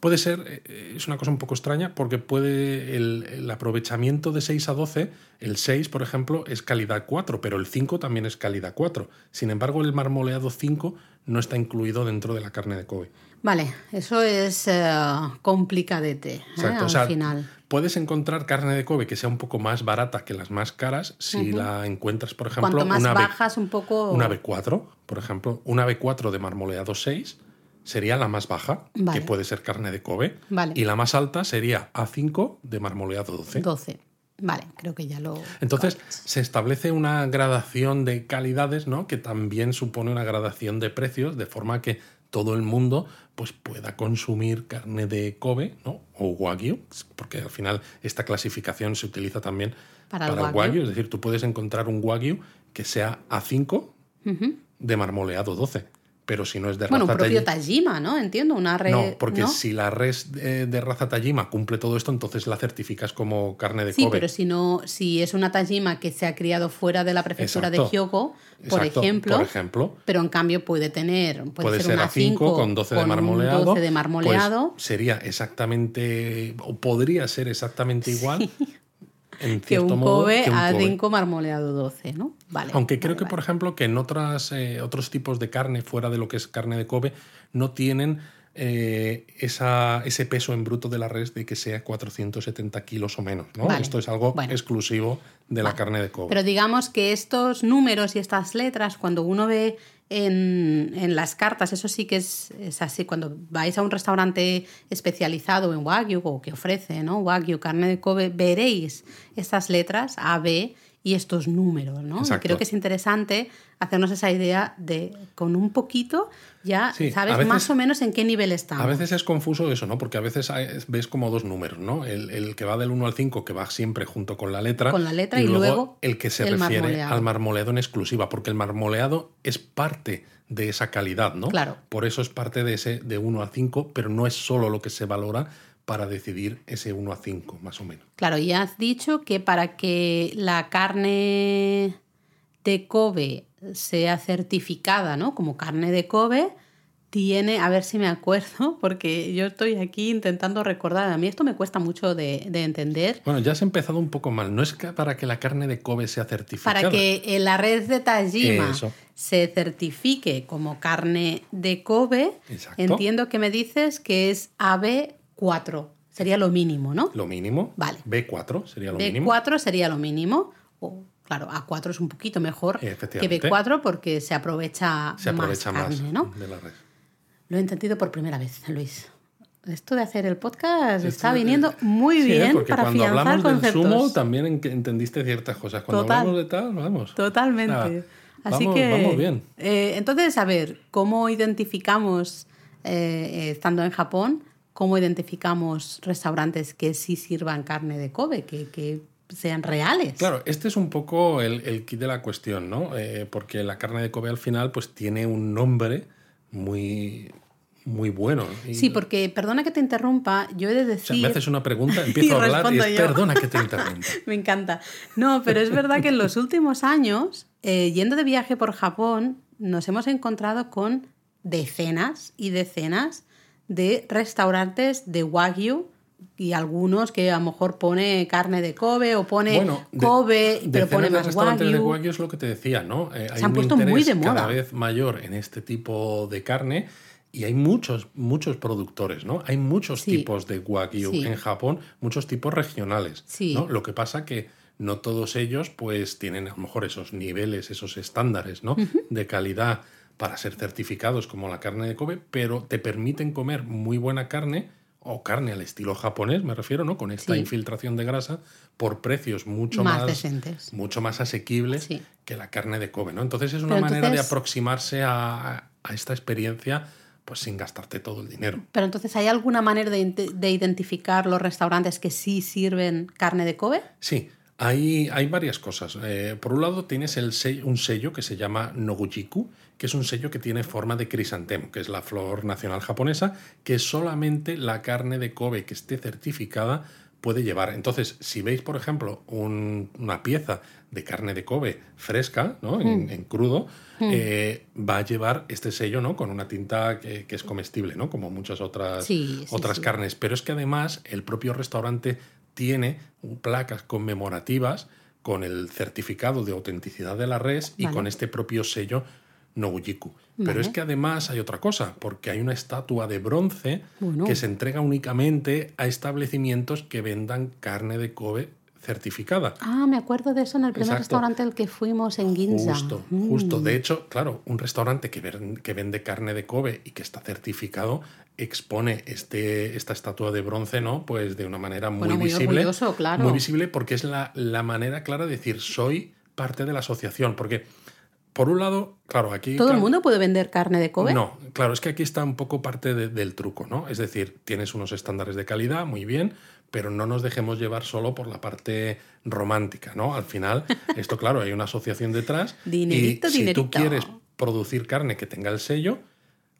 Puede ser, eh, es una cosa un poco extraña porque puede el, el aprovechamiento de 6 a 12, el 6, por ejemplo, es calidad 4, pero el 5 también es calidad 4. Sin embargo, el marmoleado 5 no está incluido dentro de la carne de Kobe. Vale, eso es eh, complicadete ¿eh? Exacto, al o sea, final. puedes encontrar carne de Kobe que sea un poco más barata que las más caras si la encuentras, por ejemplo, Cuanto más una, B- bajas, un poco... una B4, por ejemplo, una B4 de marmoleado 6 sería la más baja, Vale. que puede ser carne de Kobe, Vale. y la más alta sería A5 de marmoleado 12. 12. Vale, creo que ya lo... Entonces se establece una gradación de calidades, ¿no? Que también supone una gradación de precios, de forma que todo el mundo pues, pueda consumir carne de Kobe, ¿no? O Wagyu, porque al final esta clasificación se utiliza también Para para. Wagyu. Es decir, tú puedes encontrar un Wagyu que sea A5 de marmoleado 12, pero si no es de Bueno, raza propio Taji- Tajima, ¿no? Entiendo, una red... no, porque ¿no? si la res eh, de raza Tajima cumple todo esto, entonces la certificas como carne de Sí, Kobe. pero si no, si es una Tajima que se ha criado fuera de la prefectura de. Hyogo, por Exacto, ejemplo, por ejemplo, pero en cambio puede tener, puede, puede ser, ser una a 5 con 12 de marmoleado. 12 de marmoleado, pues sería exactamente, o podría ser exactamente igual, en que un modo, Kobe que un a Kobe. 5 marmoleado 12, ¿no? Vale. Aunque creo vale, que, vale. por ejemplo, que en otras, eh, otros tipos de carne, fuera de lo que es carne de Kobe, no tienen eh, esa, ese peso en bruto de la res de que sea 470 kilos o menos. ¿no? Vale, Esto es algo bueno. exclusivo de la Vale. carne de Kobe. Pero digamos que estos números y estas letras, cuando uno ve en, en las cartas, eso sí que es, es así. Cuando vais a un restaurante especializado en Wagyu o que ofrece ¿no? Wagyu, carne de Kobe, veréis estas letras A, B y estos números. ¿no? Creo que es interesante hacernos esa idea de con un poquito ya Sí, sabes veces- más o menos en qué nivel estamos. A veces es confuso eso, ¿no? Porque a veces ves como dos números, ¿no? El, el que va del 1 al 5, que va siempre junto con la letra. Con la letra y luego el que se el refiere marmoleado. al marmoleado en exclusiva, porque el marmoleado es parte de esa calidad, ¿no? Claro. Por eso es parte de ese de 1 a 5, pero no es solo lo que se valora para decidir ese 1 a 5, más o menos. Claro, ya has dicho que para que la carne de Kobe sea certificada, ¿no? Como carne de Kobe, tiene, a ver si me acuerdo, porque yo estoy aquí intentando recordar, a mí esto me cuesta mucho de, de entender. Bueno, ya has empezado un poco mal. No es que para que la carne de Kobe sea certificada. Para que la red de Tajima Eso. se certifique como carne de Kobe, Exacto. entiendo que me dices que es AB4, sería lo mínimo, ¿no? Lo mínimo. Vale. B4 sería lo B4 mínimo. sería lo mínimo. O, claro, A4 es un poquito mejor que Efectivamente. B4 porque se aprovecha, Se aprovecha más más, carne, ¿no? de la red. Lo he entendido por primera vez, Luis. Esto de hacer el podcast Esto está de- viniendo muy Sí, ¿eh? bien porque para cuando afianzar hablamos del conceptos. sumo también en- entendiste ciertas cosas. Cuando Total. hablamos de tal, vamos. Totalmente. Así vamos- que. vamos bien. eh, entonces, a ver, ¿cómo identificamos, eh, eh, estando en Japón, cómo identificamos restaurantes que sí sirvan carne de Kobe, que, que sean reales? Claro, este es un poco el, el kit de la cuestión, ¿no? Eh, porque la carne de Kobe al final pues tiene un nombre muy, muy bueno. Y- Sí, porque, perdona que te interrumpa, yo he de o sea, decir... me haces una pregunta, empiezo a hablar y es perdona que te interrumpa. Me encanta. No, pero es verdad que en los últimos años, eh, yendo de viaje por Japón, nos hemos encontrado con decenas y decenas de restaurantes de Wagyu y algunos que a lo mejor pone carne de Kobe o pone Bueno, de- Kobe, pero decenas pone de más restaurantes de Wagyu. Wagyu es lo que te decía, ¿no? Eh, hay Se han un puesto muy de moda. cada vez mayor en este tipo de carne y hay muchos, muchos productores, ¿no? Hay muchos Sí. tipos de Wagyu Sí. en Japón, muchos tipos regionales, Sí. ¿no? Lo que pasa que no todos ellos pues tienen a lo mejor esos niveles, esos estándares, ¿no? De calidad para ser certificados como la carne de Kobe, pero te permiten comer muy buena carne o carne al estilo japonés, me refiero, ¿no? Con esta Sí. infiltración de grasa por precios mucho Más más, decentes. mucho más asequibles Sí. que la carne de Kobe, ¿no? Entonces es una Pero manera de aproximarse a, a esta experiencia pues sin gastarte todo el dinero. Pero entonces, ¿hay alguna manera de, de identificar los restaurantes que sí sirven carne de Kobe? Sí, hay, hay varias cosas. Eh, por un lado tienes el un sello que se llama Noguchiku, que es un sello que tiene forma de crisantemo, que es la flor nacional japonesa, que solamente la carne de Kobe que esté certificada puede llevar. Entonces, si veis, por ejemplo, un- una pieza de carne de Kobe fresca, ¿no? Mm. en, en crudo, eh, va a llevar este sello ¿no? con una tinta que, que es comestible, ¿no? como muchas otras, Sí, sí, otras sí. carnes. Pero es que además el propio restaurante tiene placas conmemorativas con el certificado de autenticidad de la res y con este propio sello Nobujiku. Pero Vale. es que además hay otra cosa, porque hay una estatua de bronce Bueno. que se entrega únicamente a establecimientos que vendan carne de Kobe certificada. Ah, me acuerdo de eso en el primer Exacto. restaurante al que fuimos en Ginza. Justo, Mm. justo. De hecho, claro, un restaurante que, ven- que vende carne de Kobe y que está certificado expone este, esta estatua de bronce, ¿no? Pues de una manera muy Bueno, muy visible. orgulloso, claro. Muy visible porque es la, la manera clara de decir, soy parte de la asociación. Porque, por un lado, claro, aquí... ¿Todo el mundo puede vender carne de Kobe? no, claro, es que aquí está un poco parte de- del truco, ¿no? Es decir, tienes unos estándares de calidad, muy bien, pero no nos dejemos llevar solo por la parte romántica, ¿no? Al final, esto, claro, hay una asociación detrás. Dinerito, y si dinerito. tú quieres producir carne que tenga el sello,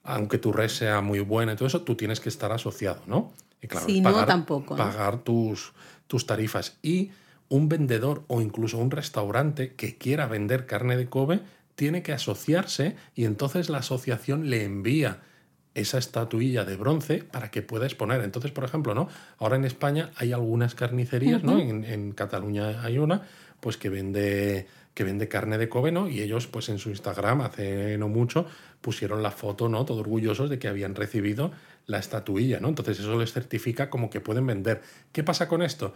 aunque tu res sea muy buena y todo eso, tú tienes que estar asociado, ¿no? Y claro, Si no, tampoco, ¿no? Pagar tus, tus tarifas. Y un vendedor o incluso un restaurante que quiera vender carne de Kobe tiene que asociarse y entonces la asociación le envía esa estatuilla de bronce para que pueda exponer. Entonces, por ejemplo, ¿no? Ahora en España hay algunas carnicerías, ¿no? En, en Cataluña hay una, pues que vende que vende carne de Kobe, ¿no? Y ellos, pues en su Instagram, hace no mucho, pusieron la foto, ¿no? Todo orgullosos de que habían recibido la estatuilla, ¿no? Entonces eso les certifica como que pueden vender. ¿Qué pasa con esto?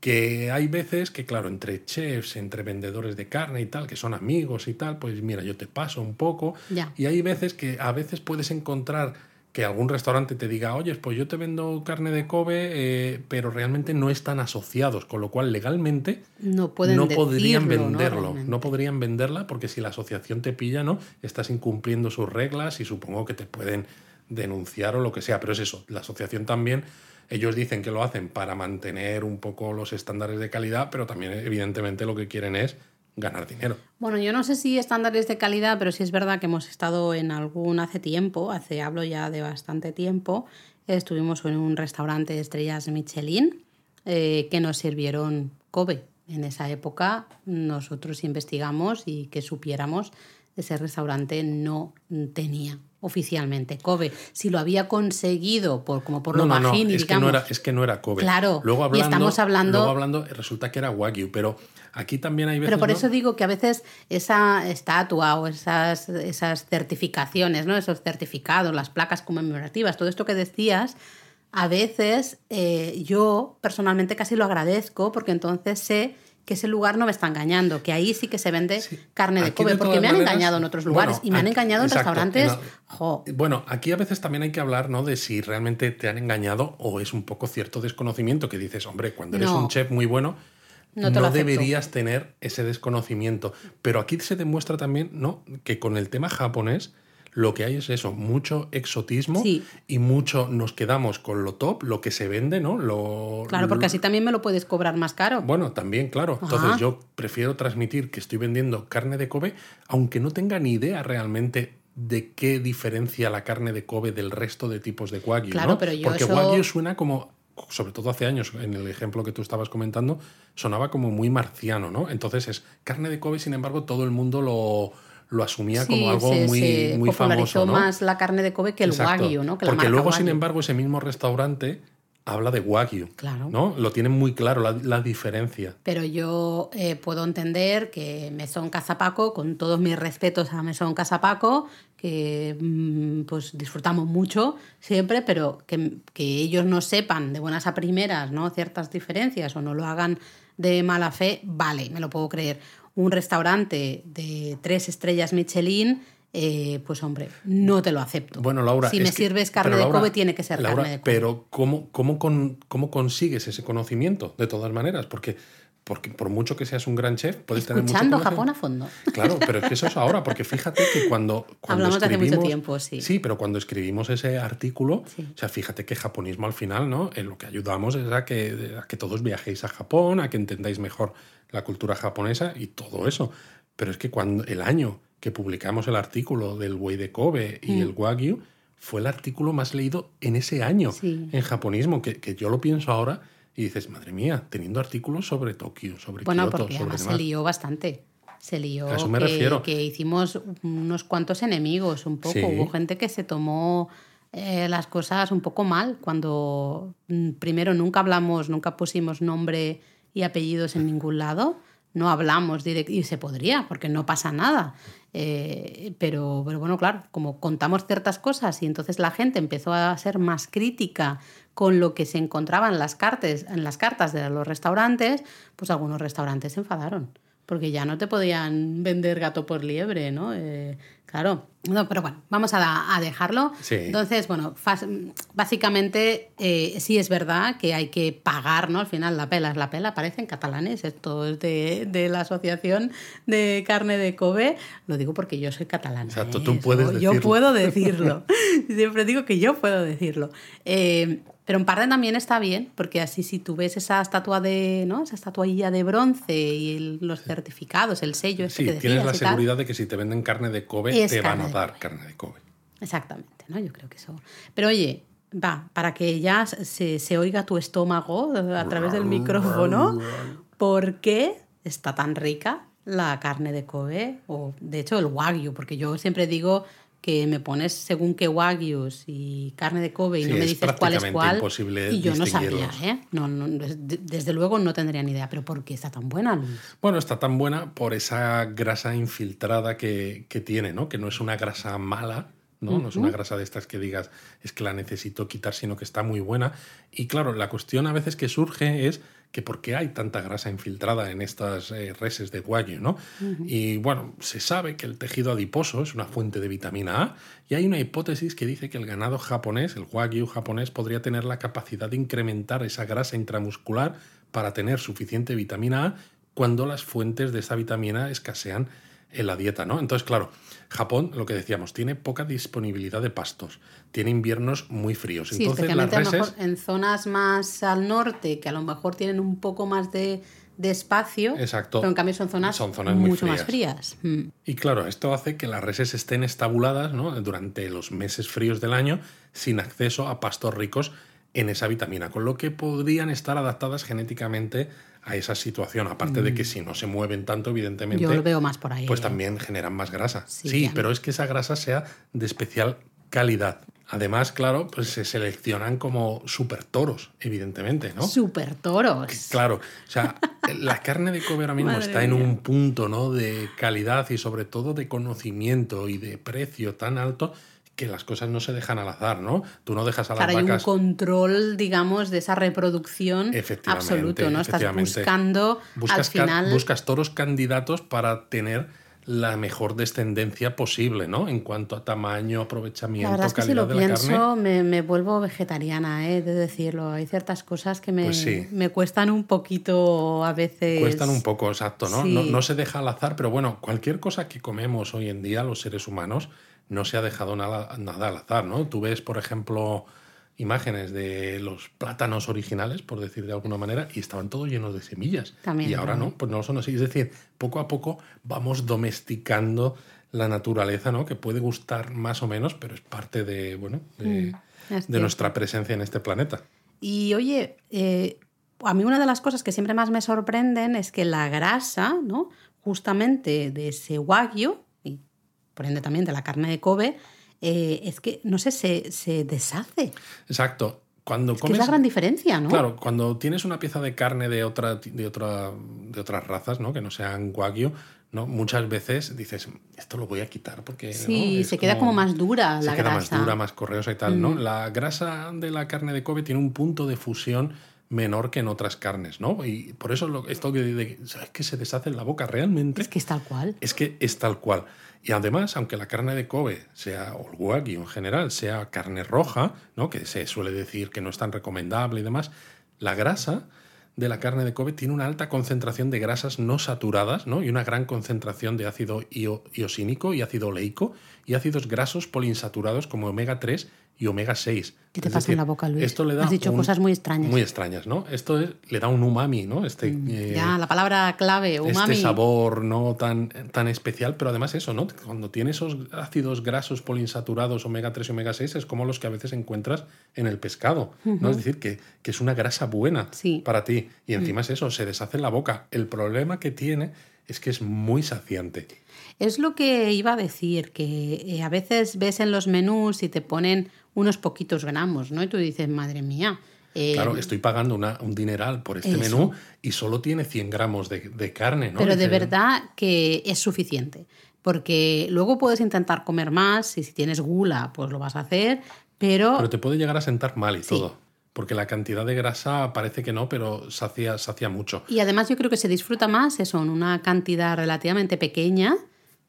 Que hay veces que, claro, entre chefs, entre vendedores de carne y tal, que son amigos y tal, pues mira, yo te paso un poco. Ya. Y hay veces que a veces puedes encontrar que algún restaurante te diga, oye, pues yo te vendo carne de Kobe, eh, pero realmente no están asociados, con lo cual legalmente No pueden no podrían decirlo, ¿no? venderlo, Realmente. ¿no? podrían venderla porque si la asociación te pilla, ¿no? Estás incumpliendo sus reglas y supongo que te pueden denunciar o lo que sea, pero es eso, la asociación también ellos dicen que lo hacen para mantener un poco los estándares de calidad, pero también evidentemente lo que quieren es ganar dinero. Bueno, yo no sé si estándares de calidad, pero sí es verdad que hemos estado en algún hace tiempo, hace hablo ya de bastante tiempo, estuvimos en un restaurante de estrellas Michelin eh, que nos sirvieron Kobe. En esa época nosotros investigamos y que supiéramos ese restaurante no tenía oficialmente Kobe. Si lo había conseguido por como por lo no, y es que no era, es que no era Kobe. Claro, luego y hablando, estamos hablando- luego hablando, resulta que era Wagyu, pero aquí también hay veces. Pero por ¿no? eso digo que a veces esa estatua o esas, esas certificaciones, ¿no? esos certificados, las placas conmemorativas, todo esto que decías, a veces eh, yo personalmente casi lo agradezco porque entonces sé que ese lugar no me está engañando, que ahí sí que se vende carne de Aquí, Kobe, de porque me han maneras, engañado en otros lugares bueno, y me han engañado en exacto, restaurantes. jo, Bueno, aquí a veces también hay que hablar, ¿no? De si realmente te han engañado o es un poco cierto desconocimiento que dices, hombre, cuando eres No. un chef muy bueno, No no, te deberías tener ese desconocimiento. Pero aquí se demuestra también, ¿no? Que con el tema japonés lo que hay es eso, mucho exotismo Sí. y mucho nos quedamos con lo top, lo que se vende, ¿no? Lo, claro, porque así también me lo puedes cobrar más caro. bueno, también, claro. Entonces yo prefiero transmitir que estoy vendiendo carne de Kobe, aunque no tenga ni idea realmente de qué diferencia la carne de Kobe del resto de tipos de Wagyu. Claro, ¿no? pero yo Porque eso- Wagyu suena como, sobre todo hace años, en el ejemplo que tú estabas comentando, sonaba como muy marciano, ¿no? Entonces es carne de Kobe, sin embargo, todo el mundo lo, lo asumía Sí, como algo se, muy, se muy popularizó famoso, ¿no? más la carne de Kobe que el Exacto. Wagyu, ¿no? Que Porque luego, sin embargo, ese mismo restaurante habla de Wagyu. Claro. ¿no? Lo tienen muy claro la, la diferencia. Pero yo eh, puedo entender que Mesón Casapaco, con todos mis respetos a Mesón Casapaco, que mm, pues disfrutamos mucho siempre, pero que, que ellos no sepan de buenas a primeras ¿no? ciertas diferencias o no lo hagan de mala fe, vale, me lo puedo creer. Un restaurante de tres estrellas Michelin, eh, pues hombre, no te lo acepto. Bueno, Laura. si me que- sirves carne de Kobe, tiene que ser Laura, carne de Kobe. Pero ¿cómo, cómo, con- cómo consigues ese conocimiento? De todas maneras, porque, porque por mucho que seas un gran chef, puedes tener mucho Escuchando. Japón a fondo. Claro, pero es que eso es ahora, porque fíjate que cuando, cuando Hablamos de hace mucho escribimos- tiempo, sí. Sí, pero cuando escribimos ese artículo, Sí. o sea, fíjate que japonismo al final, ¿no? En lo que ayudamos es a que, a que todos viajéis a Japón, a que entendáis mejor la cultura japonesa y todo eso. Pero es que cuando el año que publicamos el artículo del buey de Kobe y Mm. el Wagyu, fue el artículo más leído en ese año Sí. en japonismo, que, que yo lo pienso ahora y dices, madre mía, teniendo artículos sobre Tokio, sobre Bueno, Kioto, porque sobre además se lió bastante. Se lió A eso me que, refiero. que hicimos unos cuantos enemigos, un poco. Sí. Hubo gente que se tomó eh, las cosas un poco mal cuando mm, primero nunca hablamos, nunca pusimos nombre y apellidos en ningún lado. No hablamos directo y se podría, porque no pasa nada. Eh, pero, pero bueno, claro, como contamos ciertas cosas y entonces la gente empezó a ser más crítica con lo que se encontraba en las, cartas, en las cartas de los restaurantes, pues algunos restaurantes se enfadaron. Porque ya no te podían vender gato por liebre, ¿no? Eh, claro. No, pero bueno, vamos a, a dejarlo. Sí. Entonces, bueno, básicamente eh, sí es verdad que hay que pagar, ¿no? Al final la pela es la pela, parecen catalanes, esto es de, de la Asociación de Carne de Kobe. Lo digo porque yo soy catalana. Exacto, ¿eh? tú puedes decirlo. Yo puedo decirlo. Siempre digo que yo puedo decirlo. Eh, pero en parte también está bien, porque así si tú ves esa estatua de, ¿no? Esa estatuilla de bronce y el- los certificados, el sello este Sí, que tienes la tal, seguridad de que si te venden carne de Kobe, Es te van a dar carne de Kobe. Exactamente, ¿no? Yo creo que eso. Pero oye, va, para que ya se, se oiga tu estómago a través del micrófono, ¿por qué está tan rica la carne de Kobe? O de hecho el Wagyu, porque yo siempre digo que me pones según qué Wagyus y carne de Kobe y Sí, no me es dices cuál es cuál. y yo no sabía. ¿eh? No, no, des- desde luego no tendría ni idea. Pero ¿por qué está tan buena, Luis? Bueno, está tan buena por esa grasa infiltrada que, que tiene, ¿no? Que no es una grasa mala, ¿no? No es una grasa de estas que digas es que la necesito quitar, sino que está muy buena. Y claro, la cuestión a veces que surge es que por qué hay tanta grasa infiltrada en estas eh, reses de Wagyu, ¿no? Y bueno, se sabe que el tejido adiposo es una fuente de vitamina A y hay una hipótesis que dice que el ganado japonés, el Wagyu japonés, podría tener la capacidad de incrementar esa grasa intramuscular para tener suficiente vitamina A cuando las fuentes de esa vitamina escasean en la dieta, ¿no? Entonces, claro, Japón, lo que decíamos, tiene poca disponibilidad de pastos, tiene inviernos muy fríos. Sí, Entonces, las especialmente a lo reses, mejor en zonas más al norte, que a lo mejor tienen un poco más de, de espacio, Exacto. pero en cambio son zonas, Son zonas mucho más frías. Mm. Y claro, esto hace que las reses estén estabuladas ¿no? durante los meses fríos del año sin acceso a pastos ricos en esa vitamina, con lo que podrían estar adaptadas genéticamente a esa situación. Aparte de que si no se mueven tanto, evidentemente, Mm. Yo lo veo más por ahí. pues ¿eh? también generan más grasa. Sí, Sí, pero es que esa grasa sea de especial calidad. Además, claro, pues se seleccionan como super toros, evidentemente, ¿no? Super toros. Claro, o sea, la carne de Kobe ahora mismo Madre está en mía. un punto ¿no? de calidad y sobre todo de conocimiento y de precio tan alto que las cosas no se dejan al azar, ¿no? Tú no dejas a las Claro, hay un control, digamos, de esa reproducción Efectivamente, absoluto, ¿no? Estás buscando Buscas, al final. buscas toros candidatos para tener la mejor descendencia posible, ¿no? En cuanto a tamaño, La aprovechamiento, verdad es que si lo de la carne. pienso, me, me vuelvo vegetariana, ¿eh? de decirlo. Hay ciertas cosas que me, Pues sí. me cuestan un poquito a veces. Cuestan un poco, exacto, ¿no? Sí. ¿no? No se deja al azar, pero bueno, cualquier cosa que comemos hoy en día, los seres humanos, no se ha dejado nada, nada al azar, ¿no? Tú ves, por ejemplo, imágenes de los plátanos originales, por decir de alguna manera, y estaban todos llenos de semillas. También, y ahora ¿no? no, pues no lo son así. Es decir, poco a poco vamos domesticando la naturaleza, ¿no? Que puede gustar más o menos, pero es parte de, bueno, de, Mm, de nuestra presencia en este planeta. Y oye, eh, a mí una de las cosas que siempre más me sorprenden es que la grasa, ¿no? Justamente de ese wagyu, y por ende también de la carne de Kobe, eh, es que, no sé, se, se deshace. Exacto. Cuando Es que comes es la gran diferencia, ¿no? Claro, cuando tienes una pieza de carne de otra, de otra, de otras razas, ¿no? Que no sean wagyu, ¿no? Muchas veces dices, esto lo voy a quitar porque. ¿no? Sí, Es se queda como más dura se la queda grasa. más dura, más correosa y tal, ¿no? La grasa de la carne de Kobe tiene un punto de fusión menor que en otras carnes, ¿no? Y por eso lo, esto que, de- ¿sabes que se deshace en la boca realmente Es que es tal cual. es que es tal cual. Y además, aunque la carne de Kobe sea, o el wagyu en general, sea carne roja, ¿no? que se suele decir que no es tan recomendable y demás, la grasa de la carne de Kobe tiene una alta concentración de grasas no saturadas ¿no? y una gran concentración de ácido io- iosínico y ácido oleico y ácidos grasos poliinsaturados como omega 3 y omega 6. ¿Qué te Es pasa en la boca, Luis? Esto le da Has dicho un- cosas muy extrañas. Muy extrañas, ¿no? Esto es- le da un umami, ¿no? Este, eh, ya, la palabra clave, umami. este sabor no tan, tan especial, pero además eso, ¿no? Cuando tiene esos ácidos grasos poliinsaturados, omega 3 y omega 6, es como los que a veces encuentras en el pescado, ¿no? Es decir, que, que es una grasa buena Sí. para ti. Y encima es eso, se deshace en la boca. El problema que tiene es que es muy saciante. Es lo que iba a decir, que eh, a veces ves en los menús y te ponen unos poquitos gramos, ¿no? Y tú dices, madre mía. eh, Claro, estoy pagando una- un dineral por este Eso. menú y solo tiene 100 gramos de, de carne, ¿no? pero de verdad que es suficiente. Porque luego puedes intentar comer más y si tienes gula, pues lo vas a hacer, pero, Pero te puede llegar a sentar mal y Sí. todo. Porque la cantidad de grasa parece que no, pero sacia, sacia mucho. Y además yo creo que se disfruta más eso en una cantidad relativamente pequeña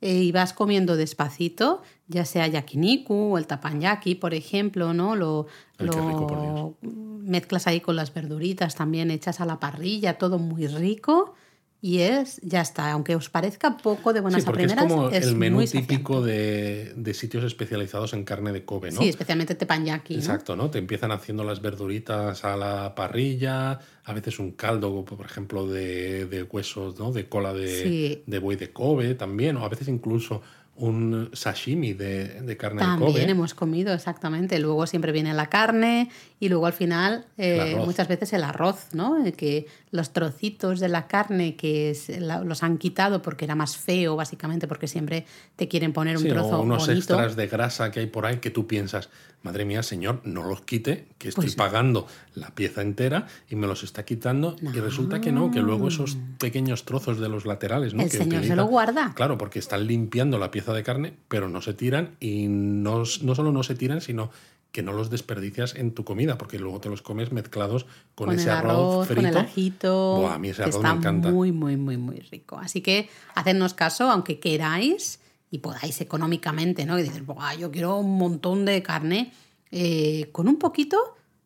y vas comiendo despacito, ya sea yakiniku o el tapanyaki, por ejemplo, ¿no? Lo, Ay, qué rico, por lo mezclas ahí con las verduritas también hechas a la parrilla, todo muy rico y es, ya está, aunque os parezca poco de buenas Sí, a porque es primeras, como es el menú típico de, de sitios especializados en carne de Kobe, ¿no? Sí, especialmente tepanyaki, ¿no? Exacto, ¿no? Te empiezan haciendo las verduritas a la parrilla, a veces un caldo, por ejemplo, de, de huesos, ¿no? De cola de, Sí. de buey de Kobe también, o a veces incluso un sashimi de, de carne de También Kobe. hemos comido, exactamente. Luego siempre viene la carne y luego al final eh, muchas veces el arroz, ¿no? Eh, Que los trocitos de la carne que la- los han quitado porque era más feo, básicamente, porque siempre te quieren poner un Sí, trozo o unos bonito. extras de grasa que hay por ahí que tú piensas, madre mía, señor, no los quite, que estoy Pues- pagando la pieza entera y me los está quitando. Y resulta que no, que luego esos pequeños trozos de los laterales, ¿no? El que señor se lo guarda. Claro, porque están limpiando la pieza de carne, pero no se tiran y no, no solo no se tiran, sino que no los desperdicias en tu comida, porque luego te los comes mezclados con, con ese el arroz, frito. con el ajito, Buah, a mí ese arroz está me encanta. muy, muy, muy, muy rico. Así que hacednos caso, aunque queráis y podáis económicamente, ¿no? Y dices, "Buah, yo quiero un montón de carne, eh, con un poquito,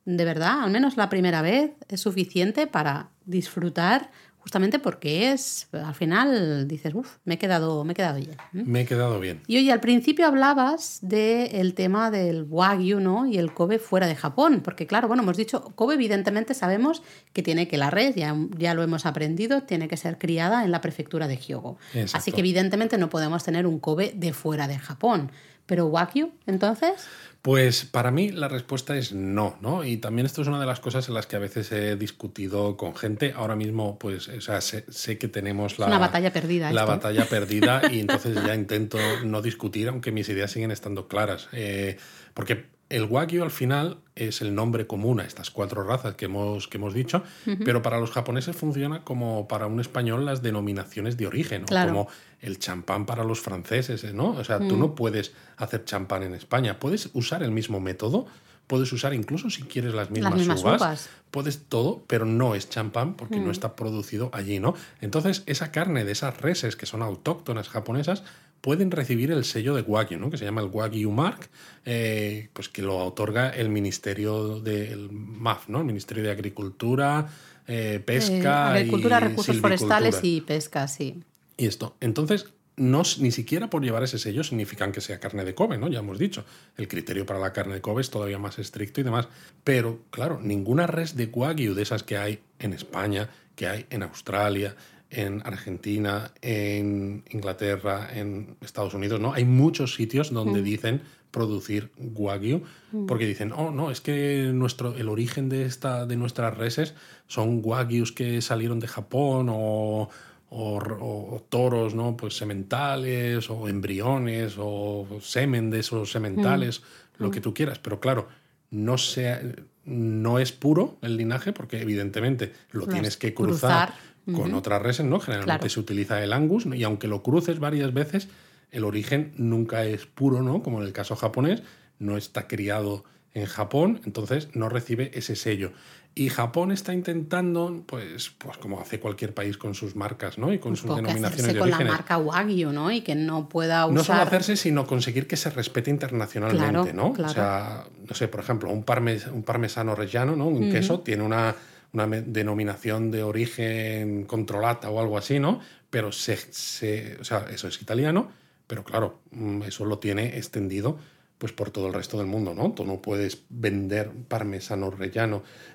de verdad, al menos la primera vez, es suficiente para disfrutar, justamente porque es, al final dices, uff, me he quedado, me he quedado. ¿eh? Me he quedado bien. Y oye, al principio hablabas del tema del Wagyu, ¿no? Y el Kobe fuera de Japón, porque claro, bueno, hemos dicho, Kobe evidentemente sabemos que tiene que la red, ya, ya lo hemos aprendido, tiene que ser criada en la prefectura de Hyogo. Exacto. Así que evidentemente no podemos tener un Kobe de fuera de Japón. Pero Wagyu, entonces, Pues para mí la respuesta es no, ¿no? Y también esto es una de las cosas en las que a veces he discutido con gente. Ahora mismo, pues, o sea, sé, sé que tenemos la, una batalla perdida la esto. batalla perdida y entonces ya intento no discutir, aunque mis ideas siguen estando claras. Eh, porque el Wagyu al final es el nombre común a estas cuatro razas que hemos, que hemos dicho, pero para los japoneses funciona como para un español las denominaciones de origen, ¿no? Claro. como el champán para los franceses, ¿no? O sea, tú Mm. no puedes hacer champán en España, puedes usar el mismo método, puedes usar incluso si quieres las mismas, mismas uvas, uvas. puedes todo, pero no es champán porque Mm. no está producido allí, ¿no? Entonces, esa carne de esas reses que son autóctonas japonesas pueden recibir el sello de Wagyu, ¿no? Que se llama el Wagyu Mark, eh, pues que lo otorga el Ministerio del MAF, ¿no? El Ministerio de Agricultura, eh, Eh, Pesca agricultura, y recursos forestales y pesca, sí. Y esto. Entonces, no, ni siquiera por llevar ese sello significan que sea carne de Kobe, ¿no? Ya hemos dicho, el criterio para la carne de Kobe es todavía más estricto y demás. Pero, claro, ninguna res de Wagyu de esas que hay en España, que hay en Australia, en Argentina, en Inglaterra, en Estados Unidos, ¿no? Hay muchos sitios donde dicen producir wagyu porque dicen, "Oh, no, es que nuestro el origen de esta de nuestras reses son wagyus que salieron de Japón o o, o toros, ¿no? Pues sementales o embriones o semen de esos sementales, lo que tú quieras, pero claro, no sea no es puro el linaje porque evidentemente lo tienes que cruzar, cruzar, con otras reses, ¿no? Generalmente Claro. se utiliza el angus y aunque lo cruces varias veces, el origen nunca es puro, ¿no? Como en el caso japonés, no está criado en Japón, entonces no recibe ese sello. Y Japón está intentando, pues, pues como hace cualquier país con sus marcas, ¿no? Y con sus Poco que denominaciones hacerse de con la marca Wagyu, ¿no? Y que no pueda usar... No solo hacerse, sino conseguir que se respete internacionalmente, Claro, ¿no? claro. O sea, no sé, por ejemplo, un, parmes- un parmesano reggiano, ¿no? Un queso tiene una, una denominación de origen controlata o algo así, ¿no? Pero se, se- o sea, eso es italiano, pero claro, mm, eso lo tiene extendido pues por todo el resto del mundo, ¿no? Tú no puedes vender parmesano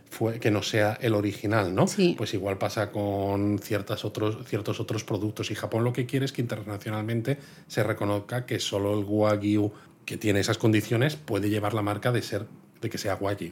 fue, que no sea el original, ¿no? Sí. Pues igual pasa con ciertas otros, ciertos otros productos. Y Japón lo que quiere es que internacionalmente se reconozca que solo el Wagyu que tiene esas condiciones puede llevar la marca de ser de que sea Wagyu.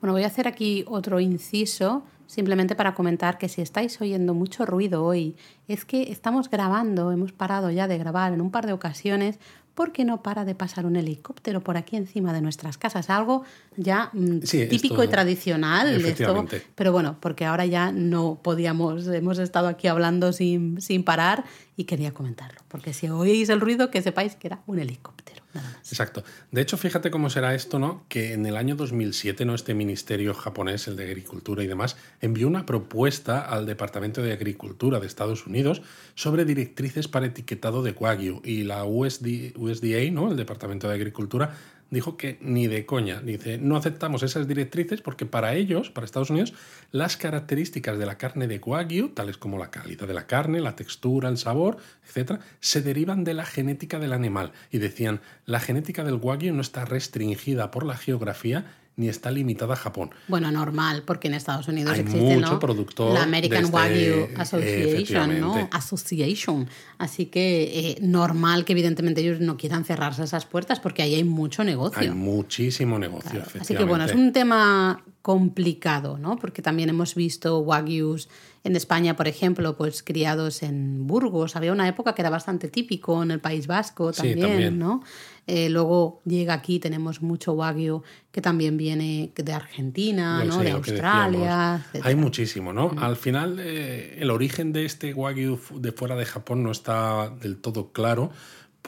Bueno, voy a hacer aquí otro inciso, simplemente para comentar que si estáis oyendo mucho ruido hoy, es que estamos grabando, hemos parado ya de grabar en un par de ocasiones porque no para de pasar un helicóptero por aquí encima de nuestras casas. Algo ya mm, Sí, típico esto- y tradicional. Esto, efectivamente. pero bueno, porque ahora ya no podíamos, hemos estado aquí hablando sin, sin parar y quería comentarlo. Porque si oís el ruido, que sepáis que era un helicóptero. Exacto. De hecho, fíjate cómo será esto, ¿no? Que en el año 2007, ¿no? Este ministerio japonés, el de Agricultura y demás, envió una propuesta al Departamento de Agricultura de Estados Unidos sobre directrices para etiquetado de Wagyu. Y la USD USDA, ¿no? El Departamento de Agricultura, dijo que ni de coña. Dice, no aceptamos esas directrices porque para ellos, para Estados Unidos, las características de la carne de Wagyu, tales como la calidad de la carne, la textura, el sabor, etcétera, se derivan de la genética del animal. Y decían, la genética del Wagyu no está restringida por la geografía ni está limitada a Japón. Bueno, normal, porque en Estados Unidos Hay existe mucho ¿no? productor la American este- Wagyu Association, ¿no? Association. Así que eh, normal que evidentemente ellos no quieran cerrarse esas puertas porque ahí hay mucho negocio. Hay muchísimo negocio, Claro. Así que bueno, es un tema complicado, ¿no? Porque también hemos visto wagyus en España, por ejemplo, pues criados en Burgos. Había una época que era bastante típico en el País Vasco Sí, también. ¿no? Eh, luego llega aquí, tenemos mucho wagyu que también viene de Argentina, ¿no? de Australia. Hay muchísimo, ¿no? Al final, eh, el origen de este Wagyu de fuera de Japón no está del todo claro,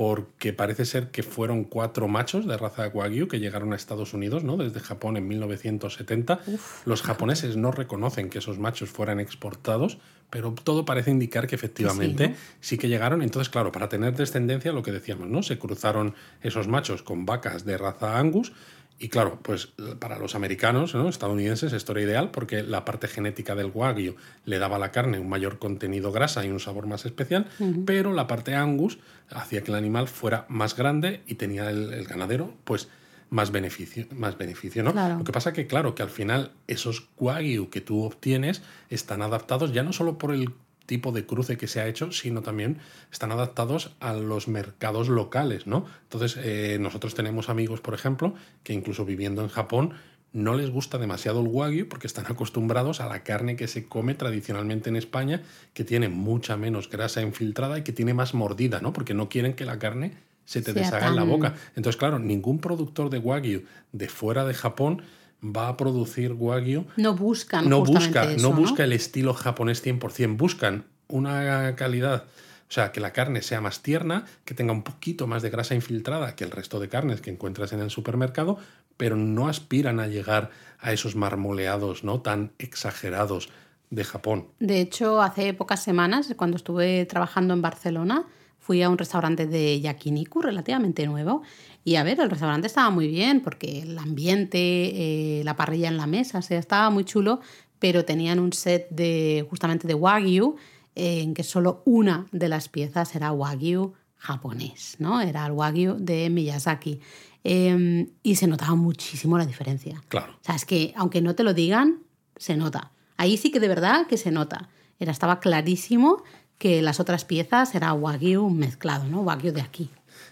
porque parece ser que fueron cuatro machos de raza Wagyu que llegaron a Estados Unidos, ¿no? Desde Japón en 1970. Los japoneses no reconocen que esos machos fueran exportados, pero todo parece indicar que efectivamente ¿no? sí que llegaron. Entonces, claro, para tener descendencia, lo que decíamos, ¿no? Se cruzaron esos machos con vacas de raza Angus. Y claro, pues para los americanos, ¿no? estadounidenses, esto era ideal porque la parte genética del wagyu le daba a la carne un mayor contenido grasa y un sabor más especial, pero la parte angus hacía que el animal fuera más grande y tenía el, el ganadero, pues más beneficio, más beneficio, ¿no? Claro. Lo que pasa que, claro, que al final esos wagyu que tú obtienes están adaptados ya no solo por el tipo de cruce que se ha hecho, sino también están adaptados a los mercados locales, ¿no? Entonces, eh, nosotros tenemos amigos, por ejemplo, que incluso viviendo en Japón no les gusta demasiado el wagyu porque están acostumbrados a la carne que se come tradicionalmente en España, que tiene mucha menos grasa infiltrada y que tiene más mordida, ¿no? Porque no quieren que la carne se te Sea deshaga en la boca. Entonces, claro, ningún productor de wagyu de fuera de Japón va a producir wagyu No buscan no busca, eso, no busca el estilo japonés 100%, buscan una calidad, o sea, que la carne sea más tierna, que tenga un poquito más de grasa infiltrada que el resto de carnes que encuentras en el supermercado, pero no aspiran a llegar a esos marmoleados no tan exagerados de Japón. De hecho, hace pocas semanas, cuando estuve trabajando en Barcelona, fui a un restaurante de yakiniku relativamente nuevo. Y a ver, el restaurante estaba muy bien porque el ambiente, eh, la parrilla en la mesa, o sea, estaba muy chulo, pero tenían un set de justamente de wagyu en que solo una de las piezas era wagyu japonés, ¿no? Era el wagyu de Miyazaki. Em, y se notaba muchísimo la diferencia. Claro. O sea, es que aunque no te lo digan, se nota. Ahí sí que de verdad que se nota. Era, estaba clarísimo que las otras piezas era wagyu mezclado, ¿no? Wagyu de aquí.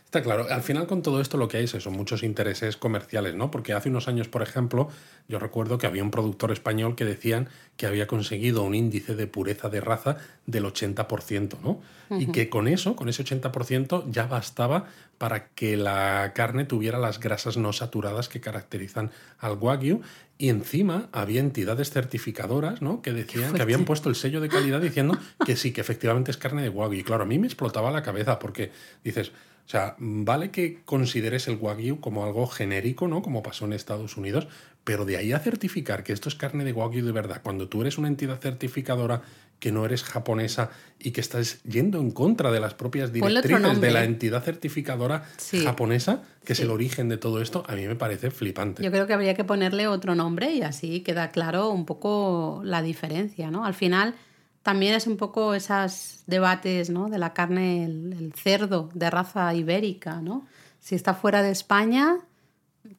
Está claro. Al final con todo esto lo que hay es eso, muchos intereses comerciales, ¿no? Porque hace unos años, por ejemplo, yo recuerdo que había un productor español que decían que había conseguido un índice de pureza de raza del 80%, ¿no? Y que con eso, con ese 80%, ya bastaba para que la carne tuviera las grasas no saturadas que caracterizan al wagyu. Y encima había entidades certificadoras, ¿no? Que decían que habían puesto el sello de calidad diciendo que sí, que efectivamente es carne de wagyu. Y claro, a mí me explotaba la cabeza porque dices, o sea, vale que consideres el wagyu como algo genérico, ¿no? Como pasó en Estados Unidos, pero de ahí a certificar que esto es carne de wagyu de verdad, cuando tú eres una entidad certificadora que no eres japonesa y que estás yendo en contra de las propias directrices de la entidad certificadora japonesa, que es el origen de todo esto, a mí me parece flipante. Yo creo que habría que ponerle otro nombre y así queda claro un poco la diferencia, ¿no? Al final también es un poco esos debates ¿no? de la carne, el, cerdo de raza ibérica, ¿no? Si está fuera de España,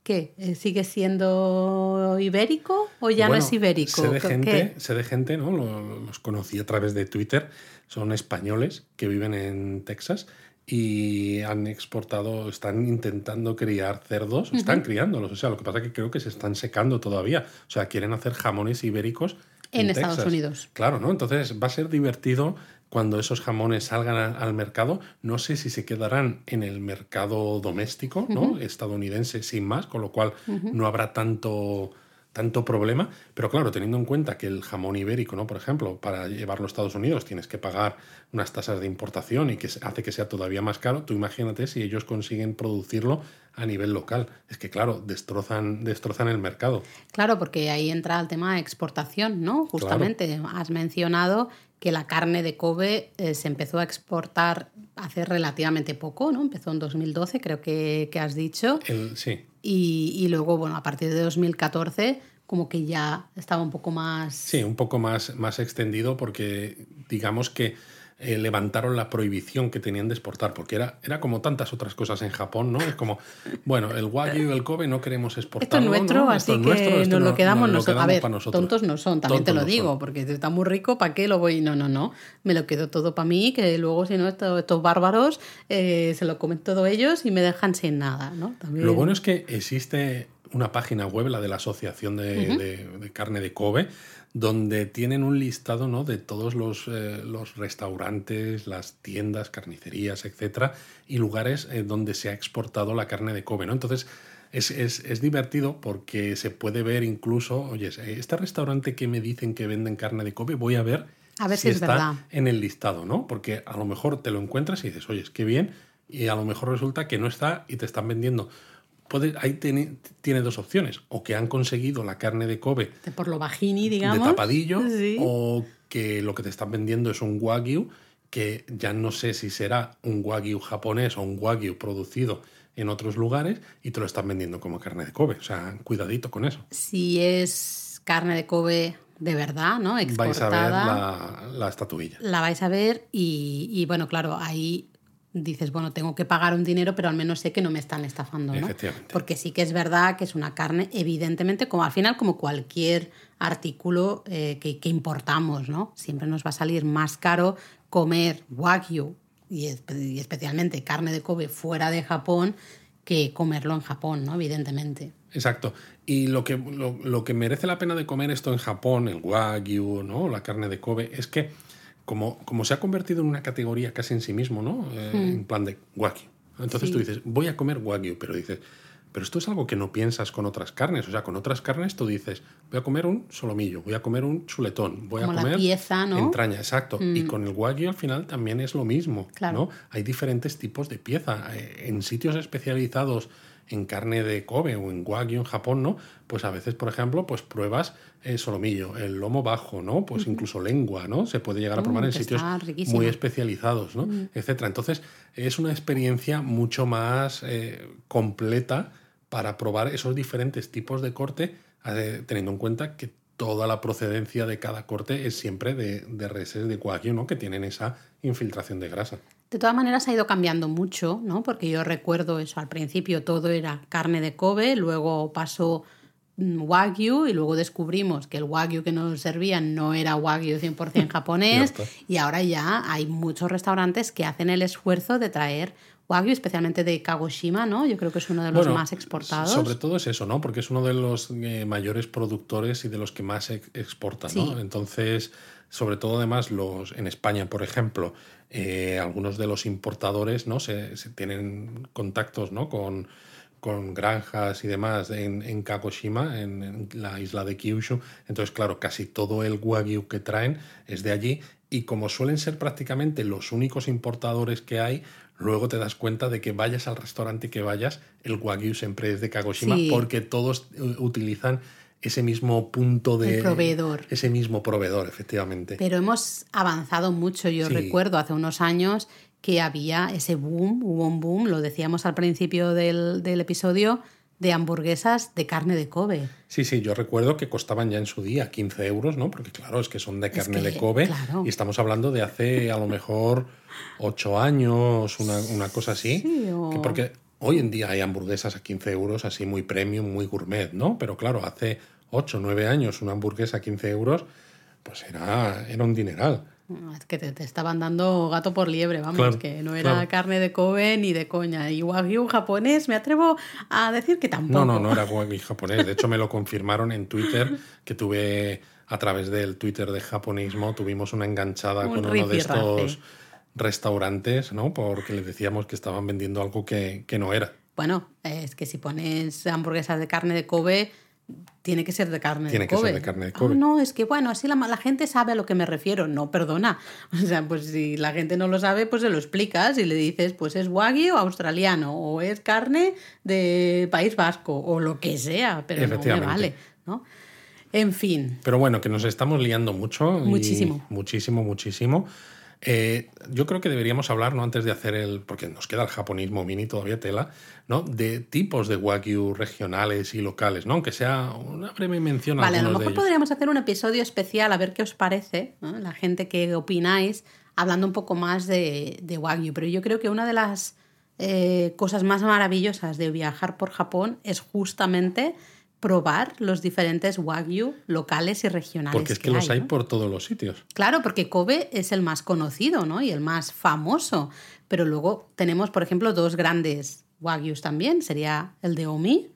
¿qué? Eh, ¿Sigue siendo ibérico o ya no es ibérico? Sé de gente, sé de gente ¿no? Los, conocí a través de Twitter, son españoles que viven en Texas y han exportado, están intentando criar cerdos, están criándolos, o sea, lo que pasa es que creo que se están secando todavía, o sea, quieren hacer jamones ibéricos en, Estados Unidos. Claro, ¿no? Entonces va a ser divertido cuando esos jamones salgan al mercado. No sé si se quedarán en el mercado doméstico, ¿no? Estadounidense sin más, con lo cual no habrá tanto tanto problema, pero claro, teniendo en cuenta que el jamón ibérico, ¿no? Por ejemplo, para llevarlo a Estados Unidos tienes que pagar unas tasas de importación y que hace que sea todavía más caro, tú imagínate si ellos consiguen producirlo a nivel local. Es que, claro, destrozan, destrozan el mercado. Claro, porque ahí entra el tema de exportación, ¿no? Justamente has mencionado que la carne de Kobe eh, se empezó a exportar hace relativamente poco, ¿no? Empezó en 2012, creo que, has dicho. sí. Y, y, luego, bueno, a partir de 2014, como que ya estaba un poco más... Sí, un poco más, más extendido porque digamos que eh, levantaron la prohibición que tenían de exportar, porque era, era como tantas otras cosas en Japón, ¿no? Es como, bueno, el wagyu y el kobe no queremos exportarlo. Esto es nuestro, así que nos lo quedamos, nosotros. a ver, tontos no son, también te lo digo, porque está muy rico, ¿para qué lo voy? No, no, no, me lo quedo todo para mí, que luego si no, estos, bárbaros eh, se lo comen todos ellos y me dejan sin nada, ¿no? Lo bueno es que existe una página web, la de la Asociación de Carne de Kobe, donde tienen un listado ¿no? de todos los, eh, los, restaurantes, las tiendas, carnicerías, etcétera, y lugares eh, donde se ha exportado la carne de Kobe. ¿no? Entonces, es, es, es, divertido porque se puede ver incluso, oye, este restaurante que me dicen que venden carne de Kobe, voy a ver, a ver si, está en el listado, ¿no? Porque a lo mejor te lo encuentras y dices, oye, es que bien, y a lo mejor resulta que no está y te están vendiendo ahí tiene, tiene, dos opciones. O que han conseguido la carne de Kobe. De por lo bajini, digamos. De tapadillo. O que lo que te están vendiendo es un Wagyu, que ya no sé si será un Wagyu japonés o un Wagyu producido en otros lugares y te lo están vendiendo como carne de Kobe. O sea, cuidadito con eso. Si es carne de Kobe de verdad, ¿no? Exportada, vais a ver la, estatuilla. La vais a ver y, y, bueno, claro, ahí dices, bueno, tengo que pagar un dinero, pero al menos sé que no me están estafando, ¿no? Porque sí que es verdad que es una carne, evidentemente, como al final, como cualquier artículo eh, que, que, importamos, ¿no? Siempre nos va a salir más caro comer wagyu y, especialmente carne de Kobe fuera de Japón que comerlo en Japón, ¿no? Evidentemente. Exacto. Y lo que, lo, lo que merece la pena de comer esto en Japón, el wagyu, ¿no? La carne de Kobe, es que como, se ha convertido en una categoría casi en sí mismo, ¿no? Eh, hmm. En plan de wagyu. Entonces tú dices, voy a comer wagyu, pero dices, pero esto es algo que no piensas con otras carnes. O sea, con otras carnes tú dices, voy a comer un solomillo, voy a comer un chuletón, voy a comer pieza, ¿no? entraña, exacto. Y hmm. con el wagyu al final también es lo mismo, ¿no? Hay diferentes tipos de pieza. Eh, en sitios especializados en carne de Kobe o en Wagyu en Japón, ¿no? Pues a veces, por ejemplo, pues pruebas el solomillo, el lomo bajo, ¿no? Pues incluso lengua, ¿no? Se puede llegar a probar en sitios muy especializados, ¿no? Etcétera. Entonces, es una experiencia mucho más eh, completa para probar esos diferentes tipos de corte, eh, teniendo en cuenta que toda la procedencia de cada corte es siempre de, de reses de Wagyu, ¿no? Que tienen esa infiltración de grasa. De todas maneras ha ido cambiando mucho, ¿no? Porque yo recuerdo eso, al principio todo era carne de Kobe, luego pasó mm, Wagyu y luego descubrimos que el Wagyu que nos servían no era Wagyu 100% japonés y ahora ya hay muchos restaurantes que hacen el esfuerzo de traer Wagyu, especialmente de Kagoshima, ¿no? Yo creo que es uno de los más exportados. Sobre todo es eso, ¿no? Porque es uno de los eh, mayores productores y de los que más exportan, ¿no? Entonces, sobre todo además los en España, por ejemplo, eh, algunos de los importadores, ¿no? Se, tienen contactos, ¿no? Con, con granjas y demás en, en Kagoshima, en, en, la isla de Kyushu. Entonces, claro, casi todo el wagyu que traen es de allí y como suelen ser prácticamente los únicos importadores que hay, luego te das cuenta de que vayas al restaurante que vayas, el wagyu siempre es de Kagoshima porque todos utilizan ese mismo punto de... proveedor. Ese mismo proveedor, efectivamente. Pero hemos avanzado mucho. Yo recuerdo hace unos años que había ese boom, hubo un boom, lo decíamos al principio del, del episodio, de hamburguesas de carne de Kobe. Sí, sí, yo recuerdo que costaban ya en su día 15 euros, ¿no? Porque claro, es que son de carne de Kobe y estamos hablando de hace a lo mejor 8 años, una, una cosa así. Sí, porque hoy en día hay hamburguesas a 15 euros así muy premium, muy gourmet, ¿no? Pero claro, hace 8 o 9 años una hamburguesa a 15 euros, pues era, era un dineral. Es que te, estaban dando gato por liebre, vamos, que no era carne de Kobe ni de coña. Y wagyu japonés, me atrevo a decir que tampoco. No, no, no era wagyu japonés. De hecho, me lo confirmaron en Twitter, que tuve a través del Twitter de japonismo, tuvimos una enganchada con uno de estos restaurantes, ¿no? Porque les decíamos que estaban vendiendo algo que, que no era. Bueno, es que si pones hamburguesas de carne de Kobe, tiene que ser de carne Tiene de Kobe. que ser de carne de Kobe. Ah, no, es que bueno, así la, la, gente sabe a lo que me refiero. No, perdona. O sea, pues si la gente no lo sabe, pues se lo explicas y le dices, pues es wagyu australiano o es carne de País Vasco o lo que sea, pero no me vale, ¿no? En fin. Pero bueno, que nos estamos liando mucho. Muchísimo. muchísimo, muchísimo. Eh, yo creo que deberíamos hablar, ¿no? Antes de hacer el. porque nos queda el japonismo mini todavía tela, ¿no? De tipos de wagyu regionales y locales, ¿no? Aunque sea una breve mención Vale, a lo mejor podríamos hacer un episodio especial a ver qué os parece, ¿no? la gente que opináis, hablando un poco más de, de wagyu. Pero yo creo que una de las eh, cosas más maravillosas de viajar por Japón es justamente probar los diferentes wagyu locales y regionales. Porque es que, los hay, por todos los sitios. Claro, porque Kobe es el más conocido ¿no? y el más famoso. Pero luego tenemos, por ejemplo, dos grandes wagyus también. Sería el de Omi,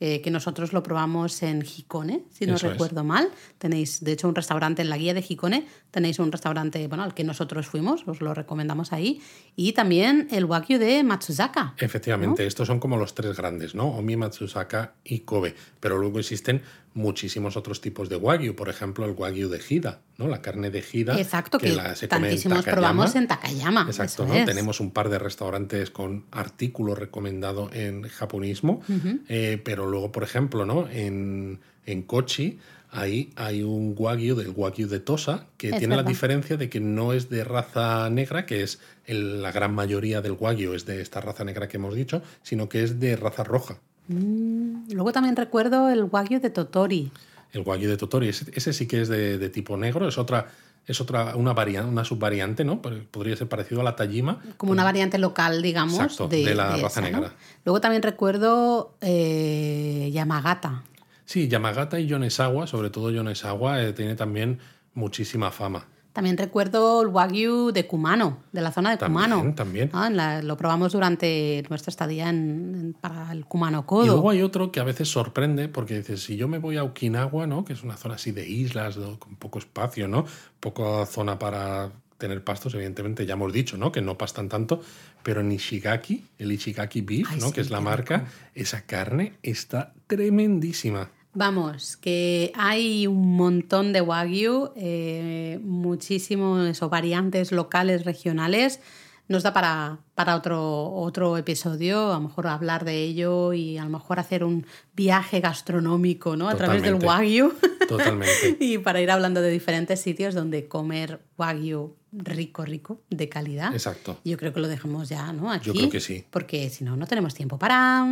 eh, que nosotros lo probamos en Hikone, si no Eso recuerdo es. mal. Tenéis, de hecho, un restaurante en la guía de Hikone, tenéis un restaurante bueno, al que nosotros fuimos, os lo recomendamos ahí. Y también el wagyu de Matsuzaka. Efectivamente, estos son como los tres grandes, ¿no? Omi, Matsusaka y Kobe. Pero luego existen muchísimos otros tipos de wagyu, por ejemplo, el wagyu de Hida, ¿no? La carne de Hida. Exacto, que, la, se come en tantísimos Takayama. probamos en Takayama. Exacto, ¿no? Tenemos un par de restaurantes con artículo recomendado en japonismo, eh, pero luego, por ejemplo, ¿no? En, en Kochi ahí hay un wagyu del wagyu de Tosa que Es tiene la diferencia de que no es de raza negra, que es el- la gran mayoría del wagyu es de esta raza negra que hemos dicho, sino que es de raza roja. Luego también recuerdo el wagyu de Totori. El wagyu de Totori, ese, ese sí que es de, de tipo negro, es otra, es otra, una variante, una subvariante, ¿no? Podría ser parecido a la Tajima. como una variante local, digamos, Exacto, de, de la de raza esa, ¿no? negra. Luego también recuerdo eh, Yamagata. Sí, Yamagata y Yonesawa, sobre todo Yonesawa, eh, tiene también muchísima fama. También recuerdo el wagyu de Kumano, de la zona de También, Kumano. también. Ah, en la- lo probamos durante nuestra estadía en, en- para el Kumano Y Kodo. luego hay otro que a veces sorprende, porque dices, si yo me voy a Okinawa, ¿no? Que es una zona así de islas, con poco espacio, ¿no? Poca zona para tener pastos, evidentemente, ya hemos dicho, ¿no? Que no pastan tanto, pero en Ishigaki, el Ishigaki Beef, Ay, ¿no? sí, que es la marca, esa carne está tremendísima. Vamos, que hay un montón de wagyu, eh, muchísimos o variantes locales, regionales. Nos da para, para otro, otro episodio, a lo mejor hablar de ello y a lo mejor hacer un viaje gastronómico ¿no? a través del wagyu. Totalmente. y para ir hablando de diferentes sitios donde comer wagyu rico, rico, de calidad. Exacto. Yo creo que lo dejamos ya, ¿no? Aquí. Yo creo que sí. Porque si no, no tenemos tiempo para...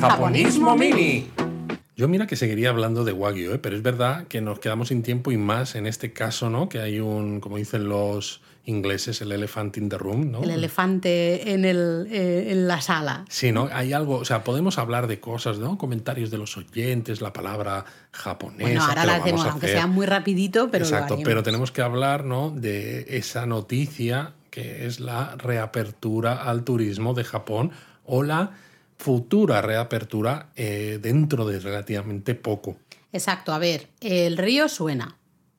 Japonismo Mini. Yo mira que seguiría hablando de Wagyu, ¿eh? pero es verdad que nos quedamos sin tiempo y más en este caso, ¿no? Que hay un, como dicen los ingleses, el elephant in the room, ¿no? El elefante en, el, eh, en la sala. Sí, ¿no? Hay algo, o sea, podemos hablar de cosas, ¿no? Comentarios de los oyentes, la palabra japonesa. Bueno, ahora la hacemos, aunque sea muy rapidito, pero Exacto, pero tenemos que hablar, ¿no? De esa noticia que es la reapertura al turismo de Japón o la futura reapertura eh, dentro de relativamente poco. Exacto, a ver, el río suena,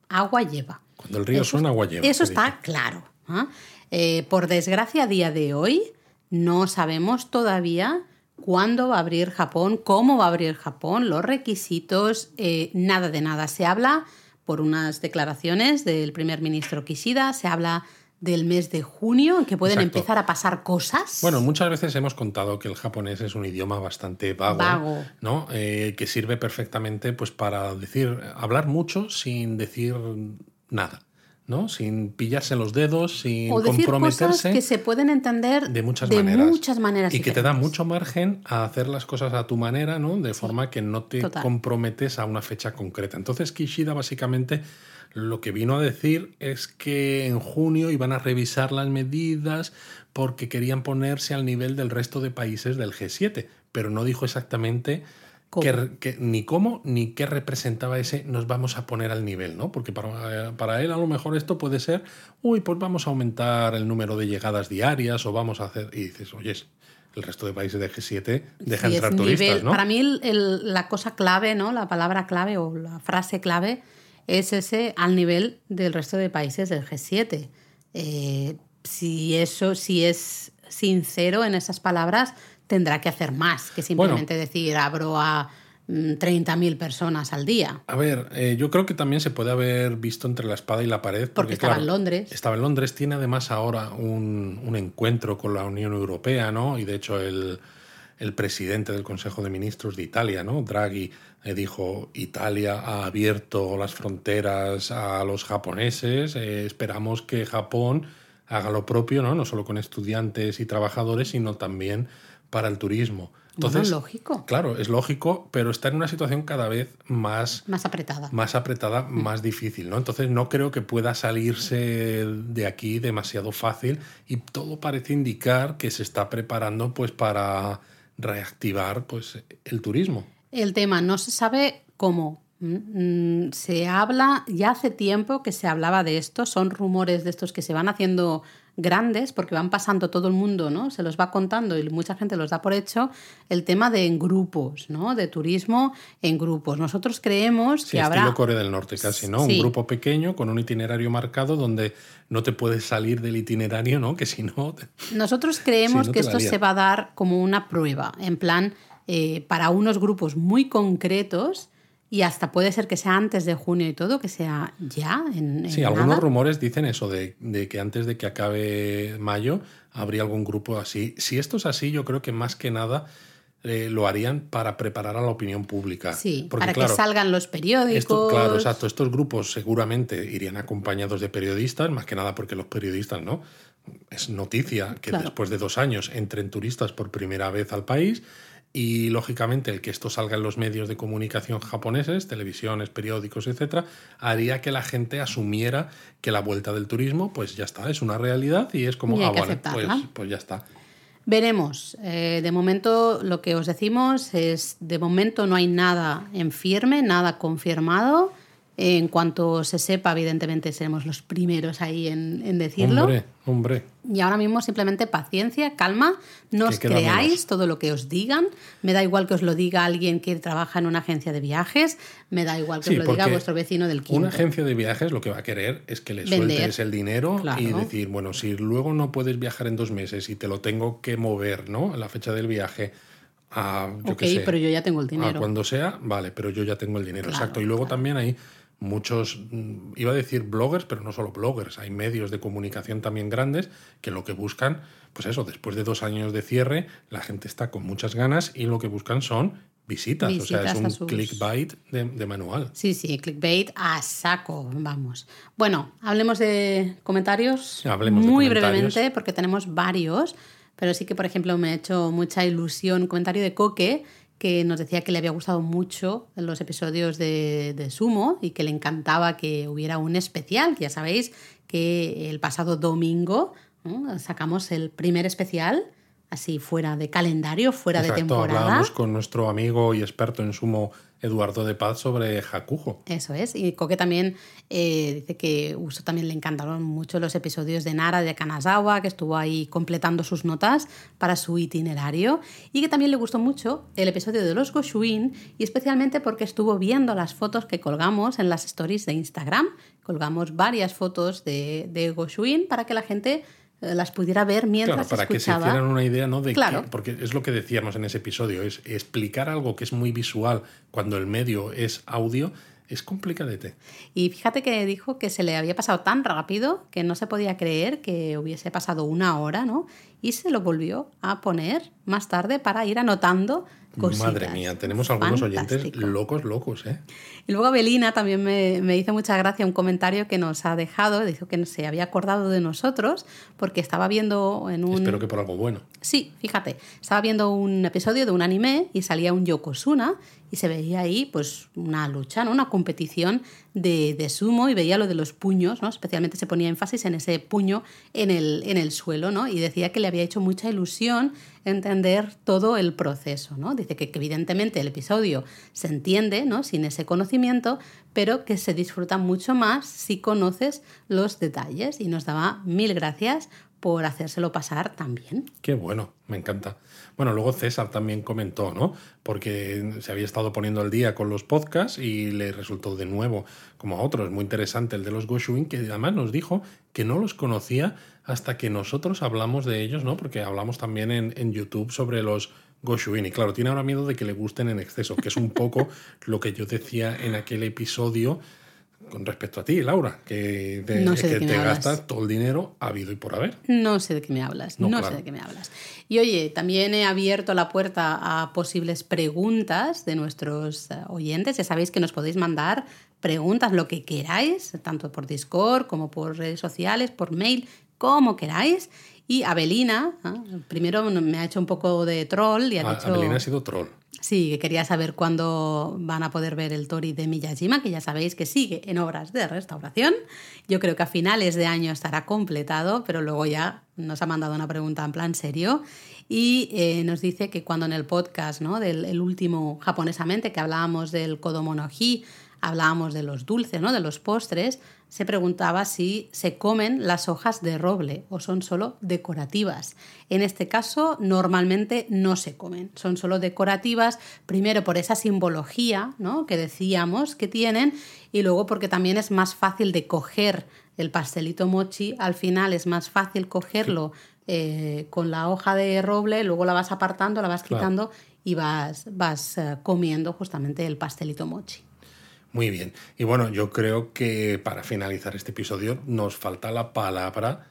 agua lleva. Cuando el río suena, agua lleva. Eso está claro. ¿ah? Eh, por desgracia, a día de hoy no sabemos todavía cuándo va a abrir Japón, cómo va a abrir Japón, los requisitos, eh, nada de nada. Se habla por unas declaraciones del primer ministro Kishida, se habla del mes de junio en que pueden empezar a pasar cosas. Bueno, muchas veces hemos contado que el japonés es un idioma bastante vago, ¿no? Eh, que sirve perfectamente pues para decir, hablar mucho sin decir nada. ¿no? Sin pillarse los dedos, sin o decir comprometerse. Cosas que se pueden entender de muchas de maneras. Muchas maneras y que te da mucho margen a hacer las cosas a tu manera, ¿no? De forma que no te comprometes a una fecha concreta. Entonces Kishida básicamente lo que vino a decir es que en junio iban a revisar las medidas porque querían ponerse al nivel del resto de países del G7, pero no dijo exactamente ni cómo ni qué representaba ese nos vamos a poner al nivel, ¿no? Porque para, para, él a lo mejor esto puede ser, uy, pues vamos a aumentar el número de llegadas diarias o vamos a hacer... Y dices, oye, el resto de países de G7 deja entrar turistas, ¿no? Para mí la cosa clave, ¿no? La palabra clave o la frase clave es ese al nivel del resto de países del G7. Eh, si eso, si es sincero en esas palabras, tendrá que hacer más que simplemente decir abro a 30.000 mm, personas al día. A ver, eh, yo creo que también se puede haber visto entre la espada y la pared. Porque, estaba en Londres. Estaba en Londres, tiene además ahora un, un, encuentro con la Unión Europea, ¿no? Y de hecho el, el presidente del Consejo de Ministros de Italia, ¿no? Draghi, eh, dijo, Italia ha abierto las fronteras a los japoneses, eh, esperamos que Japón haga lo propio, ¿no? no solo con estudiantes y trabajadores, sino también para el turismo. Entonces, es lógico. Claro, es lógico, pero está en una situación cada vez más... Más apretada. Más apretada, mm. más difícil, ¿no? Entonces no creo que pueda salirse de aquí demasiado fácil y todo parece indicar que se está preparando pues para reactivar pues el turismo. El tema no se sabe cómo. Mm, mm, se habla, ya hace tiempo que se hablaba de esto, son rumores de estos que se van haciendo grandes porque van pasando todo el mundo, ¿no? Se los va contando y mucha gente los da por hecho el tema de en grupos, ¿no? De turismo en grupos. Nosotros creemos que habrá estilo Corea del Norte casi, ¿no? Un grupo pequeño con un itinerario marcado donde no te puedes salir del itinerario, ¿no? Que si no Nosotros creemos que esto se va a dar como una prueba, en plan eh, para unos grupos muy concretos y hasta puede ser que sea antes de junio y todo, que sea ya en, Sí, algunos rumores dicen eso, de, que antes de que acabe mayo habría algún grupo así. Si esto es así, yo creo que más que nada eh, lo harían para preparar a la opinión pública. Sí, para que salgan los periódicos. claro, exacto. Estos grupos seguramente irían acompañados de periodistas, más que nada porque los periodistas, ¿no? Es noticia que después de dos años entren turistas por primera vez al país y lógicamente el que esto salga en los medios de comunicación japoneses, televisiones, periódicos, etcétera, haría que la gente asumiera que la vuelta del turismo, pues ya está, es una realidad y es como, ah, pues, pues, ya está. Veremos. Eh, de momento lo que os decimos es, de momento no hay nada en firme, nada confirmado. En cuanto se sepa, evidentemente seremos los primeros ahí en, decirlo. Hombre, hombre. Y ahora mismo simplemente paciencia, calma, no os creáis todo lo que os digan. Me da igual que os lo diga alguien que trabaja en una agencia de viajes, me da igual que os lo diga vuestro vecino del quinto. Una agencia de viajes lo que va a querer es que le sueltes el dinero y decir, bueno, si luego no puedes viajar en dos meses y te lo tengo que mover, ¿no? la fecha del viaje. A, yo ok, pero yo ya tengo el dinero. A cuando sea, vale, pero yo ya tengo el dinero, exacto. Y luego también hay muchos, mm, iba a decir bloggers, pero no solo bloggers, hay medios de comunicación también grandes que lo que buscan, pues eso, después de dos años de cierre, la gente está con muchas ganas y lo que buscan son visitas, o sea, es un clickbait de, manual. Sí, sí, clickbait a saco, vamos. Bueno, hablemos de comentarios muy brevemente, porque tenemos varios, pero sí que, por ejemplo, me ha hecho mucha ilusión un comentario de Coque que nos decía que le había gustado mucho los episodios de, de Sumo y que le encantaba que hubiera un especial. Ya sabéis que el pasado domingo sacamos el primer especial así fuera de calendario, fuera de temporada. Hablábamos con nuestro amigo y experto en sumo Eduardo de Paz sobre Hakujo. Eso es, y Coque también eh, dice que Uso también le encantaron mucho los episodios de Nara de Kanazawa, que estuvo ahí completando sus notas para su itinerario, y que también le gustó mucho el episodio de los Goshuin, y especialmente porque estuvo viendo las fotos que colgamos en las stories de Instagram. Colgamos varias fotos de, de Goshuin para que la gente las pudiera ver mientras claro, para que se hicieran una idea, ¿no? De claro. porque es lo que decíamos en ese episodio, es explicar algo que es muy visual cuando el medio es audio, es complicadete. Y fíjate que dijo que se le había pasado tan rápido que no se podía creer que hubiese pasado una hora, ¿no? Y se lo volvió a poner más tarde para ir anotando Madre mía, tenemos algunos oyentes locos, locos, ¿eh? Y luego Belina también me, me, hizo mucha gracia un comentario que nos ha dejado, dijo que se había acordado de nosotros porque estaba viendo en un... Espero que por algo bueno. Sí, fíjate, estaba viendo un episodio de un anime y salía un Yokozuna y se veía ahí pues una lucha, ¿no? una competición de, de, sumo y veía lo de los puños, ¿no? especialmente se ponía énfasis en ese puño en el, en el suelo ¿no? y decía que le había hecho mucha ilusión entender todo el proceso. ¿no? Dice que, evidentemente el episodio se entiende ¿no? sin ese conocimiento, pero que se disfruta mucho más si conoces los detalles y nos daba mil gracias por hacérselo pasar también. Qué bueno, me encanta. Bueno, luego César también comentó, ¿no? Porque se había estado poniendo al día con los podcasts y le resultó de nuevo, como a otros, muy interesante el de los Goshuin, que además nos dijo que no los conocía hasta que nosotros hablamos de ellos, ¿no? Porque hablamos también en, en YouTube sobre los Goshuin. Y claro, tiene ahora miedo de que le gusten en exceso, que es un poco lo que yo decía en aquel episodio con respecto a ti, Laura, que te, que te gastas todo el dinero habido y por haber. No sé de qué me hablas, no, sé de qué me hablas. Y oye, también he abierto la puerta a posibles preguntas de nuestros eh, oyentes. Ya sabéis que nos podéis mandar preguntas, lo que queráis, tanto por Discord como por redes sociales, por mail, como queráis. Y Abelina, ¿eh? primero me ha hecho un poco de troll y ha dicho... Abelina ha sido troll. Sí, que quería saber cuándo van a poder ver el Tori de Miyajima, que ya sabéis que sigue en obras de restauración. Yo creo que a finales de año estará completado, pero luego ya nos ha mandado una pregunta en plan serio y eh, nos dice que cuando en el podcast ¿no? del el último japonesamente que hablábamos del Kodomo no Hi, hablábamos de los dulces, ¿no? de los postres, se preguntaba si se comen las hojas de roble o son solo decorativas. En este caso, normalmente no se comen, son solo decorativas, primero por esa simbología ¿no? que decíamos que tienen y luego porque también es más fácil de coger el pastelito mochi, al final es más fácil cogerlo eh, con la hoja de roble, luego la vas apartando, la vas quitando y vas, vas eh, comiendo justamente el pastelito mochi. Muy bien. Y bueno, yo creo que para finalizar este episodio nos falta la palabra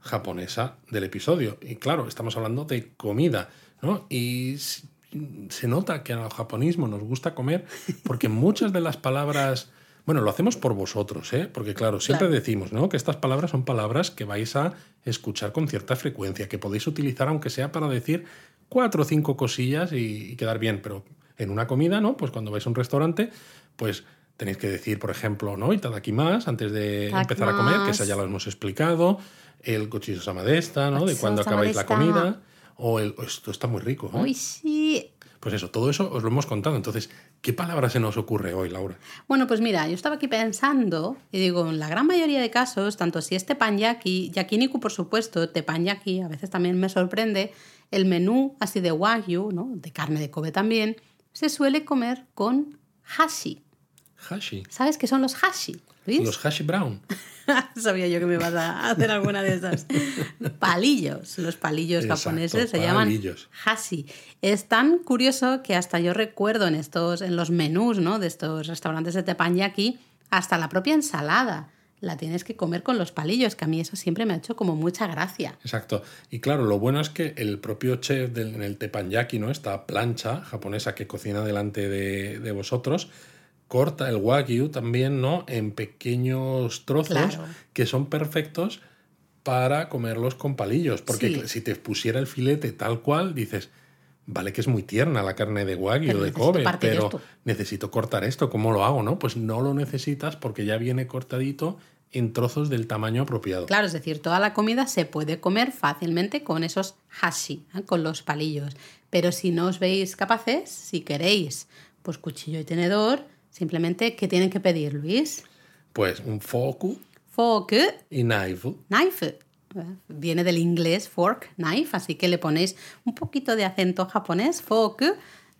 japonesa del episodio. Y claro, estamos hablando de comida, ¿no? Y se nota que al japonismo nos gusta comer porque muchas de las palabras... Bueno, lo hacemos por vosotros, ¿eh? Porque claro, siempre decimos, ¿no? Que estas palabras son palabras que vais a escuchar con cierta frecuencia, que podéis utilizar aunque sea para decir cuatro o cinco cosillas y, y quedar bien, pero en una comida, ¿no? Pues cuando vais a un restaurante, pues tenéis que decir, por ejemplo, ¿no? más antes de empezar a comer, que esa ya lo hemos explicado. El cochillo samadesta, ¿no? De cuando acabáis la comida. O el, esto está muy rico. ¿eh? Uy, sí. Pues eso, todo eso os lo hemos contado. Entonces, ¿qué palabra se nos ocurre hoy, Laura? Bueno, pues mira, yo estaba aquí pensando y digo, en la gran mayoría de casos, tanto si es teppanyaki, yakiniku por supuesto, teppanyaki, a veces también me sorprende, el menú así de wagyu, ¿no? de carne de Kobe también, se suele comer con hashi. Hashi. ¿Sabes qué son los hashi? Los hashi brown. Sabía yo que me ibas a hacer alguna de esas. palillos. Los palillos japoneses se llaman hashi. Es tan curioso que hasta yo recuerdo en estos, en los menús, ¿no? De estos restaurantes de teppanyaki, hasta la propia ensalada la tienes que comer con los palillos, que a mí eso siempre me ha hecho como mucha gracia. Exacto. Y claro, lo bueno es que el propio chef del, en el teppanyaki, ¿no? Esta plancha japonesa que cocina delante de, de vosotros, corta el wagyu también, ¿no? En pequeños trozos que son perfectos para comerlos con palillos. Porque si te pusiera el filete tal cual, dices, vale que es muy tierna la carne de wagyu Pero de Kobe, pero esto. necesito cortar esto. ¿Cómo lo hago? No, pues no lo necesitas porque ya viene cortadito en trozos del tamaño apropiado. Claro, es decir, toda la comida se puede comer fácilmente con esos hashi, ¿eh? con los palillos. Pero si no os veis capaces, si queréis, pues cuchillo y tenedor, simplemente, ¿qué tienen que pedir, Luis? Pues un foku Fork, y knife. knife. Viene del inglés fork, knife, así que le ponéis un poquito de acento japonés, fork,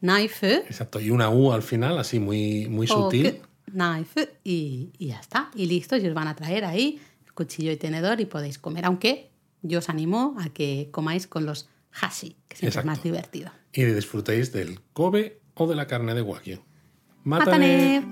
knife, Exacto, y una U al final, así muy, muy fork, sutil. knife y, y ya está. Y listo, y os van a traer ahí el cuchillo y tenedor y podéis comer, aunque yo os animo a que comáis con los hashi, que siempre es más divertido. Y disfrutéis del Kobe o de la carne de wagyu. またね